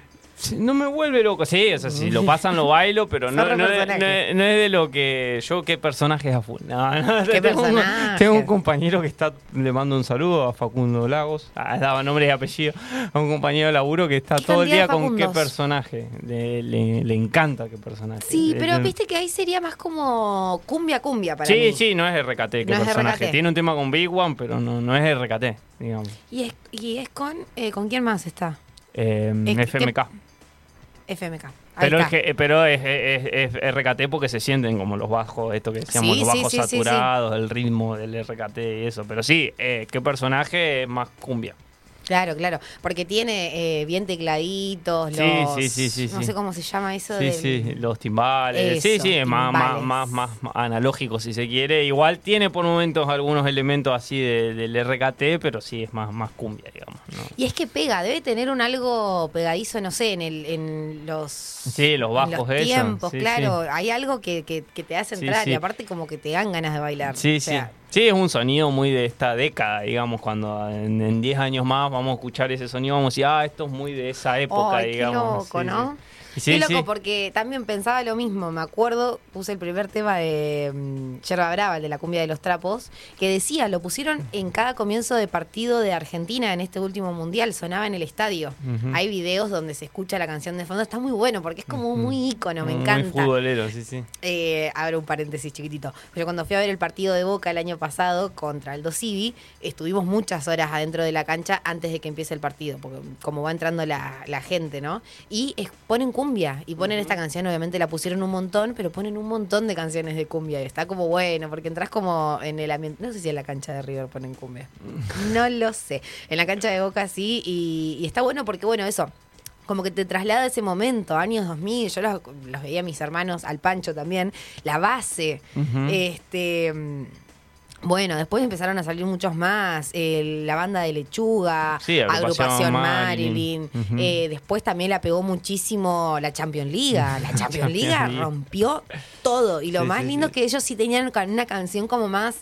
No me vuelve loco, sí, o sea, si lo pasan lo bailo, pero no, no, es de lo que yo, qué personaje es a full. ¿Qué tengo, un, tengo, un, compañero que está, le mando un saludo a Facundo Lagos, ah, daba nombre y apellido, a un compañero de laburo que está todo el día con qué personaje, le, le, encanta qué personaje. Sí, pero viste que ahí sería más como cumbia cumbia para sí, mí. Sí, sí, no es RKT, qué personaje. Tiene un tema con Big One, pero no, no es RKT, digamos. ¿Y es, y es con, eh, con quién más está? Eh, FMK. FMK. pero es, que, pero es, es, RKT porque se sienten como los bajos, esto que decíamos, los bajos saturados, el ritmo del RKT y eso. Pero sí, eh, ¿qué personaje es más cumbia? Claro, claro, porque tiene eh, bien tecladitos, los, sí, sí, sí, no sé cómo se llama eso. Sí, sí, los timbales. sí, sí, es más, más, más, analógico si se quiere. Igual tiene por momentos algunos elementos así del RKT, pero sí es más, más cumbia, digamos. Y es que pega, debe tener un algo pegadizo, no sé, en, el, en los, sí, los bajos en tiempos, claro. Hay algo que, que, te hace entrar y aparte como que te dan ganas de bailar. Sí, sí. Sí, es un sonido muy de esta década, digamos, cuando en 10 años más vamos a escuchar ese sonido, vamos a decir, ah, esto es muy de esa época, digamos. Qué loco, ¿no? Sí, loco, porque también pensaba lo mismo. Me acuerdo, puse el primer tema de um, Yerba Brava, el de la cumbia de los trapos, que decía, lo pusieron en cada comienzo de partido de Argentina en este último mundial, sonaba en el estadio. Hay videos donde se escucha la canción de fondo, está muy bueno porque es como muy ícono, me encanta. Muy futbolero, sí, sí. Eh, abro un paréntesis chiquitito. Pero cuando fui a ver el partido de Boca el año pasado contra el Civi, estuvimos muchas horas adentro de la cancha antes de que empiece el partido, porque como va entrando la, gente, ¿no? Y ponen cumbia y ponen esta canción, obviamente la pusieron un montón, pero ponen un montón de canciones de cumbia. Y está como bueno, porque entras como en el ambiente, no sé si en la cancha de River ponen cumbia, no lo sé, en la cancha de Boca sí, y, está bueno porque bueno, eso, como que te traslada ese momento, años 2000, yo los, veía a mis hermanos, al Pancho también, la base, este bueno, después empezaron a salir muchos más, la banda de Lechuga, Agrupación, Marilyn, eh, después también la pegó muchísimo la Champions League, la Champions League rompió todo. Y lo más lindo es que ellos sí tenían una canción como más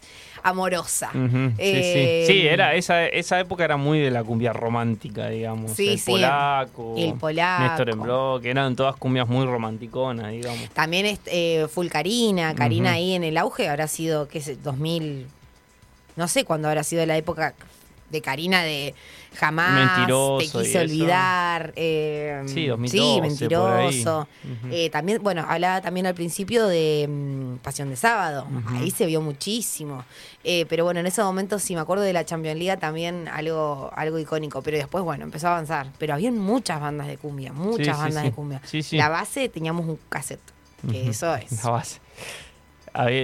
amorosa. Eh, sí, era esa, esa época era muy de la cumbia romántica, digamos. el polaco, el polaco. Néstor en Block, eran todas cumbias muy romanticonas, digamos. También este, eh, Full Karina, Karina ahí en el auge habrá sido, qué sé, 2000, no sé cuándo habrá sido la época de Karina de jamás te quise olvidar. Eh, sí, 2012, sí, mentiroso. Eh, también, bueno, hablaba también al principio de mm, Pasión de Sábado. Ahí se vio muchísimo. Eh, pero bueno, en ese momento, si me acuerdo de la Champions League, también algo, algo icónico. Pero después, bueno, empezó a avanzar. Pero había muchas bandas de cumbia, muchas bandas de cumbia. La base teníamos un cassette, que eso es. La base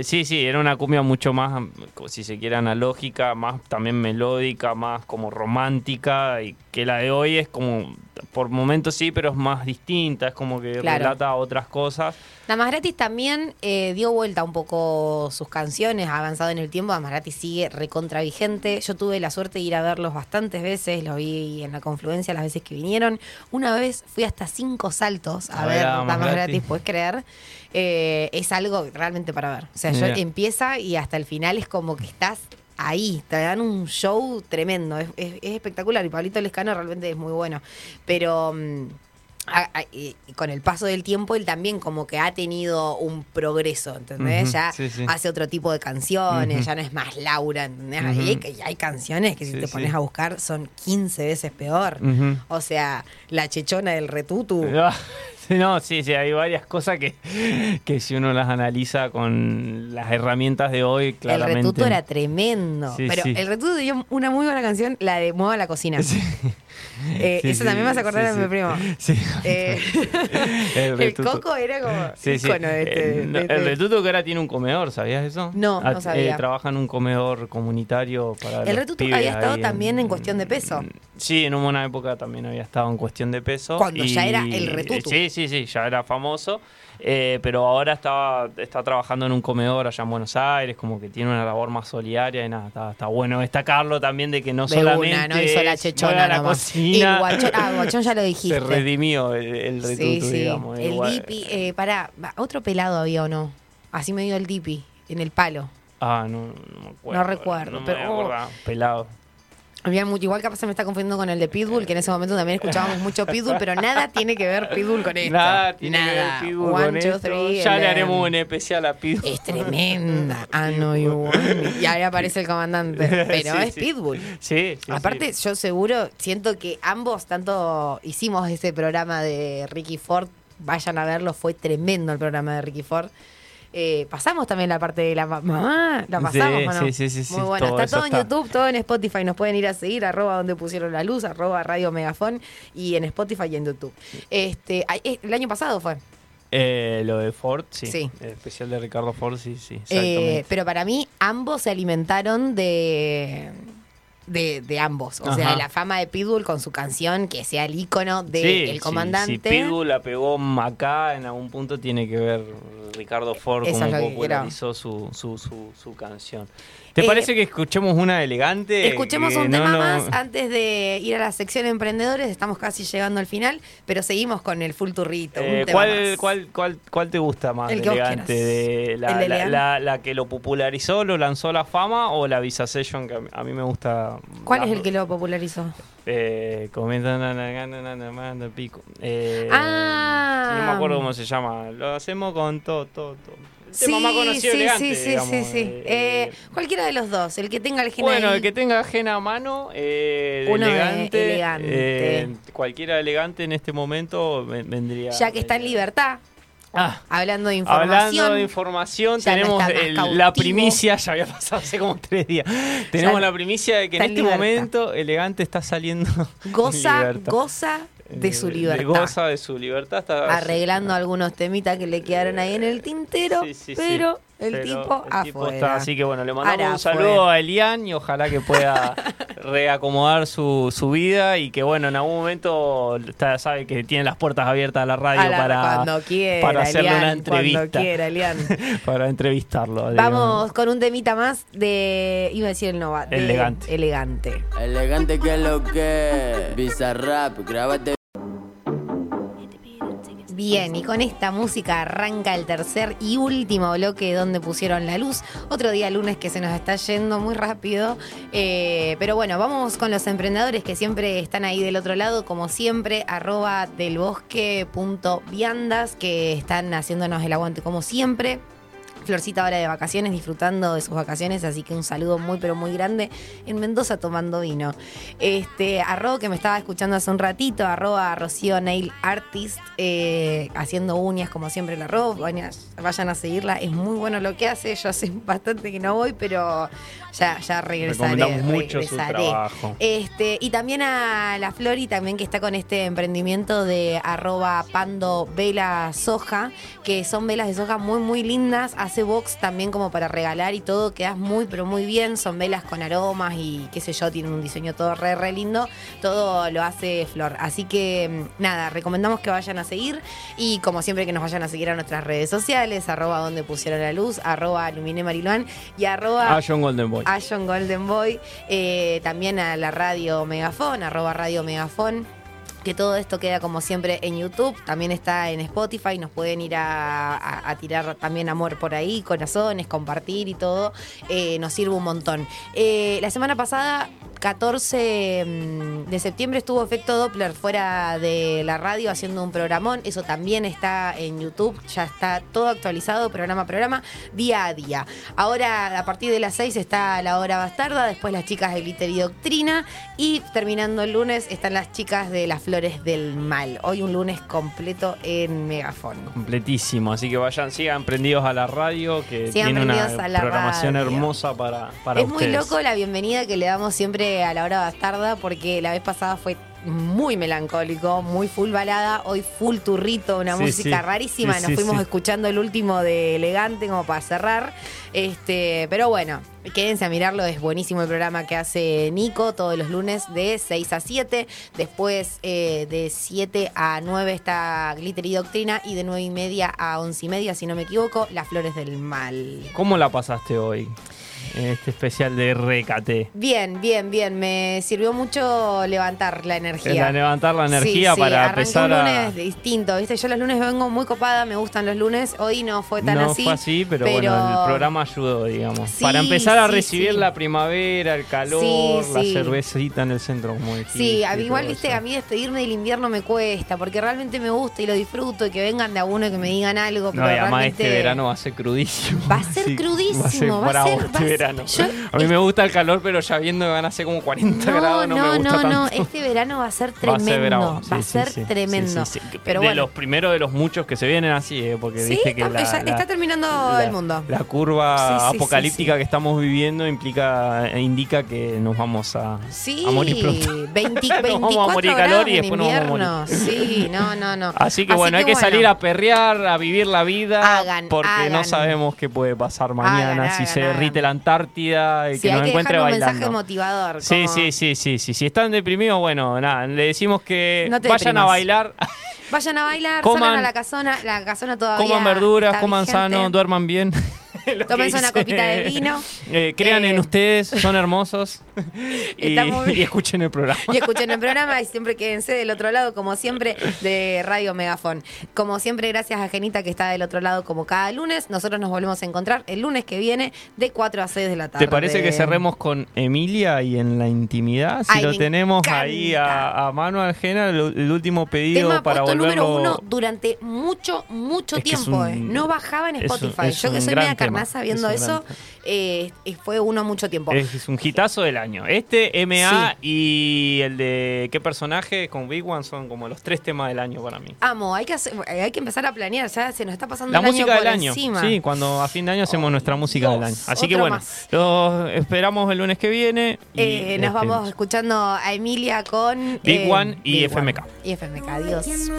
sí, sí, era una cumbia mucho más, si se quiere, analógica, más también melódica, más como romántica, y que la de hoy es como, por momentos sí, pero es más distinta, es como que relata otras cosas. Damas Gratis también eh, dio vuelta un poco sus canciones, ha avanzado en el tiempo, Damas Gratis sigue recontra vigente. Yo tuve la suerte de ir a verlos bastantes veces, los vi en la confluencia las veces que vinieron. Una vez fui hasta cinco saltos a, ver, Damas, Gratis, ¿puedes creer? Eh, es algo realmente para ver. O sea, yo empieza y hasta el final es como que estás ahí, te dan un show tremendo, es, espectacular y Pablito Lescano realmente es muy bueno. Pero... Mm, con el paso del tiempo él también como que ha tenido un progreso, ¿entendés? ya hace otro tipo de canciones, ya no es más Laura, ¿entendés? hay, hay, canciones que si te pones a buscar son 15 veces peor. O sea, la chechona del retutu. No, sí, sí, hay varias cosas que, que si uno las analiza con las herramientas de hoy, claramente. El retuto era tremendo. pero el retuto dio una muy buena canción, la de Mueva la cocina. Eh, eso también me hace acordar a mi primo. Eh, el, coco era como sí, icono de este, el, este retuto que ahora tiene un comedor, ¿sabías eso? No, no ah, sabía. Eh, trabaja en un comedor comunitario para El retuto había estado también en, cuestión de peso. Sí, en una época también había estado en cuestión de peso. Cuando ya era el retuto. Sí, sí, sí, ya era famoso. Eh, pero ahora estaba, está trabajando en un comedor allá en Buenos Aires, como que tiene una labor más solidaria y nada, está, bueno destacarlo también de que no solamente no hizo la chechona la cocina. Guachón, ah, Guachón ya lo dijiste. Se redimió el, el retuto, sí, sí. digamos. El dipi, eh, pará, otro pelado había o no, así me dio el dipi, en el palo. Ah, no, no me acuerdo. No recuerdo, pero... Oh. pelado. Había mucho, igual capaz se me está confundiendo con el de Pitbull, que en ese momento también escuchábamos mucho Pitbull, pero nada tiene que ver Pitbull con esto. Nada tiene que ver Pitbull con esto. ya le haremos un especial a Pitbull. Es tremenda. Ah, no, Y ahí aparece el comandante. Pero es Pitbull. Sí, sí Aparte, yo seguro, siento que ambos tanto hicimos ese programa de Ricky Ford. Vayan a verlo, fue tremendo el programa de Ricky Ford. Eh, pasamos también la parte de la mamá. La pasamos, sí, Sí, sí, sí. Muy bueno. está todo en YouTube, todo en Spotify. Nos pueden ir a seguir, arroba donde pusieron la luz, arroba Radio Megafón y en Spotify y en YouTube. Este, eh, el año pasado fue. Eh, lo de Ford, sí. El especial de Ricardo Ford, sí, sí. pero para mí, ambos se alimentaron de de, ambos. O sea, de la fama de Pitbull con su canción, que sea el icono del comandante. Si Pitbull la pegó acá, en algún punto tiene que ver Ricardo Ford como popularizó su, su, su, su, canción. ¿Te Eh, parece que escuchemos una elegante? Escuchemos un no, tema no- más antes de ir a la sección emprendedores. Estamos casi llegando al final, pero seguimos con el full turrito. un Eh, tema ¿cuál, más. cuál, cuál, ¿Cuál te gusta más? El de elegante? De la, El de la- elegante. la- la que lo popularizó, lo lanzó a la fama o la Visa Session que a mí, me gusta? ¿Cuál es el que lo popularizó? Eh, na, pico. Eh, Ah. No me acuerdo cómo se llama. Lo hacemos con todo, todo, todo. El Sí, tema más conocido sí, elegante, sí, sí, digamos, sí, sí. eh, Eh, cualquiera de los dos, el que tenga el gen Bueno, ahí. el que tenga ajena a mano, eh, Uno elegante, elegante. eh, cualquiera elegante en este momento ven- vendría. ya que está en libertad, Ah, hablando de información. Hablando de información, no tenemos el- la primicia, ya había pasado hace como tres días. Tenemos la primicia de que en este libertad. momento Elegante está saliendo. en goza, goza de su Eh, libertad. Goza de su libertad. Está arreglando algunos temitas que le quedaron ahí en el tintero, Sí, sí, sí. pero el Pero tipo el tipo afuera. está, así que bueno, le mandamos Ahora un saludo afuera. a Elian y ojalá que pueda reacomodar su, su vida y que bueno, en algún momento está, sabe que tiene las puertas abiertas a la radio A la- para, cuando quiera, para hacerle Elian, una entrevista. Cuando quiera, Elian. para entrevistarlo. digamos. Vamos con un temita más de. Iba a decir el Nova. de Elegante. Elegante. Elegante que lo que Bizarrap, grábate Bien, y con esta música arranca el tercer y último bloque donde pusieron la luz. Otro día lunes que se nos está yendo muy rápido. Eh, pero bueno, vamos con los emprendedores que siempre están ahí del otro lado, como siempre, arroba del bosque.viandas, que están haciéndonos el aguante como siempre. Florcita ahora de vacaciones, disfrutando de sus vacaciones, así que un saludo muy pero muy grande en Mendoza tomando vino. Este, arroba que me estaba escuchando hace un ratito, arroba Rocío Nail Artist, eh, haciendo uñas como siempre la arroba, vayan, vayan a seguirla, es muy bueno lo que hace, yo hace bastante que no voy, pero ya, ya regresaré. Mucho su regresaré. trabajo. Este, y también a la Flori, también que está con este emprendimiento de arroba pando vela soja, que son velas de soja muy, muy lindas. Hace box también como para regalar y todo, quedas muy, pero muy bien. Son velas con aromas y qué sé yo, tienen un diseño todo re, re lindo. Todo lo hace Flor. Así que mm, nada, recomendamos que vayan a seguir y como siempre que nos vayan a seguir a nuestras redes sociales, arroba donde pusieron la luz, arroba Luminé Mariluán y arroba John Golden Boy. a John Golden Boy, eh, también a la radio Megafon, arroba radio Megafon. Que todo esto queda como siempre en YouTube, también está en Spotify, nos pueden ir a, tirar también amor por ahí, corazones, compartir y todo, eh, nos sirve un montón. Eh, la semana pasada, 14 mm, de septiembre, estuvo Efecto Doppler fuera de la radio haciendo un programón, eso también está en YouTube, ya está todo actualizado, programa a programa, día a día. Ahora, a partir de las 6 está la hora bastarda, después las chicas de Glitter y Doctrina, y terminando el lunes están las chicas de las Flores del Mal. Hoy un lunes completo en Megafon. Completísimo, así que vayan, sigan prendidos a la radio, que Sigan tiene una prendidos a la programación radio. hermosa para, para es muy ustedes. loco la bienvenida que le damos siempre a la hora bastarda, porque la vez pasada fue muy melancólico, muy full balada, hoy full turrito, una Sí, música sí. rarísima. Sí, Nos fuimos escuchando el último de Elegante como para cerrar. Este, pero bueno, quédense a mirarlo, es buenísimo el programa que hace Nico todos los lunes de 6 a 7. Después eh, de 7 a 9 está Glitter y Doctrina y de 9 y media a 11 y media, si no me equivoco, Las Flores del Mal. ¿Cómo la pasaste hoy? En este especial de Recate. Bien, bien, bien. Me sirvió mucho levantar la energía. Para levantar la energía Sí, sí, para arranqué empezar un a. lunes distinto, ¿viste? Yo los lunes vengo muy copada, me gustan los lunes. Hoy no fue tan no así. fue así, pero, bueno, el programa ayudó, digamos. Sí, para empezar a sí, recibir sí. la primavera, el calor, Sí, la sí. cervecita en el centro, como dijiste. Sí, a mí igual, viste, eso. a mí despedirme del invierno me cuesta, porque realmente me gusta y lo disfruto y que vengan de a uno y que me digan algo. No, pero además realmente este verano va a ser crudísimo. Va a ser Sí, crudísimo, Va a ser va a bravo ser- va a ser- verano. yo- a mí me gusta el calor, pero ya viendo que van a ser como 40 No, grados, no, no, me gusta no, no, tanto. este verano va a ser Va a tremendo. Va a ser sí, tremendo. Sí. Pero de bueno. los primeros de los muchos que se vienen así, ¿eh? porque viste que está- la, ya la- está terminando la- el mundo. La curva apocalíptica que estamos viviendo implica e indica que nos vamos a, morir pronto. 20, Nos 24 vamos a morir calor y después nos vamos a morir. invierno. Sí, no, no, no. Así que bueno, hay que bueno, salir a perrear, a vivir la vida, Hagan, porque no sabemos qué puede pasar mañana Hagan, si se derrite la Antártida y Sí, que hay nos que encuentre dejar un mensaje bailando. motivador. Sí, como, sí, sí, sí, sí. Si están deprimidos, bueno, nada, le decimos que No te vayan a deprimas. bailar, Vayan a bailar, Coman- salgan a la casona, la casona todavía coman verduras, está coman vigente. sano, duerman bien. Tómense una copita de vino. Eh, crean en Eh, ustedes, son hermosos. y, escuchen el programa. Y escuchen el programa y siempre quédense del otro lado, como siempre, de Radio Megafón. Como siempre, gracias a Genita que está del otro lado como cada lunes. Nosotros nos volvemos a encontrar el lunes que viene de 4 a 6 de la tarde. ¿Te parece que cerremos con Emilia y en la intimidad? Si Ay, lo tenemos encanta. ahí a, a mano ajena, el, el último pedido Tema para volverlo. número uno durante mucho, mucho Es tiempo. un- eh. No bajaba en un- Spotify. Yo que soy media es un eso, eh, fue uno mucho tiempo. Es, es un hitazo del año. Este, MA y el de qué personaje con Big One son como los tres temas del año para mí. Amo, hay que, hacer- hay que empezar a planear, ya se nos está pasando La el música año del por año. encima. Sí, cuando a fin de año hacemos nuestra música Dios, del año. Así que bueno, más. los esperamos el lunes que viene. y Eh, nos vamos despedimos. escuchando a Emilia con Big eh, One y Big One FMK. Y FMK, adiós. Sí,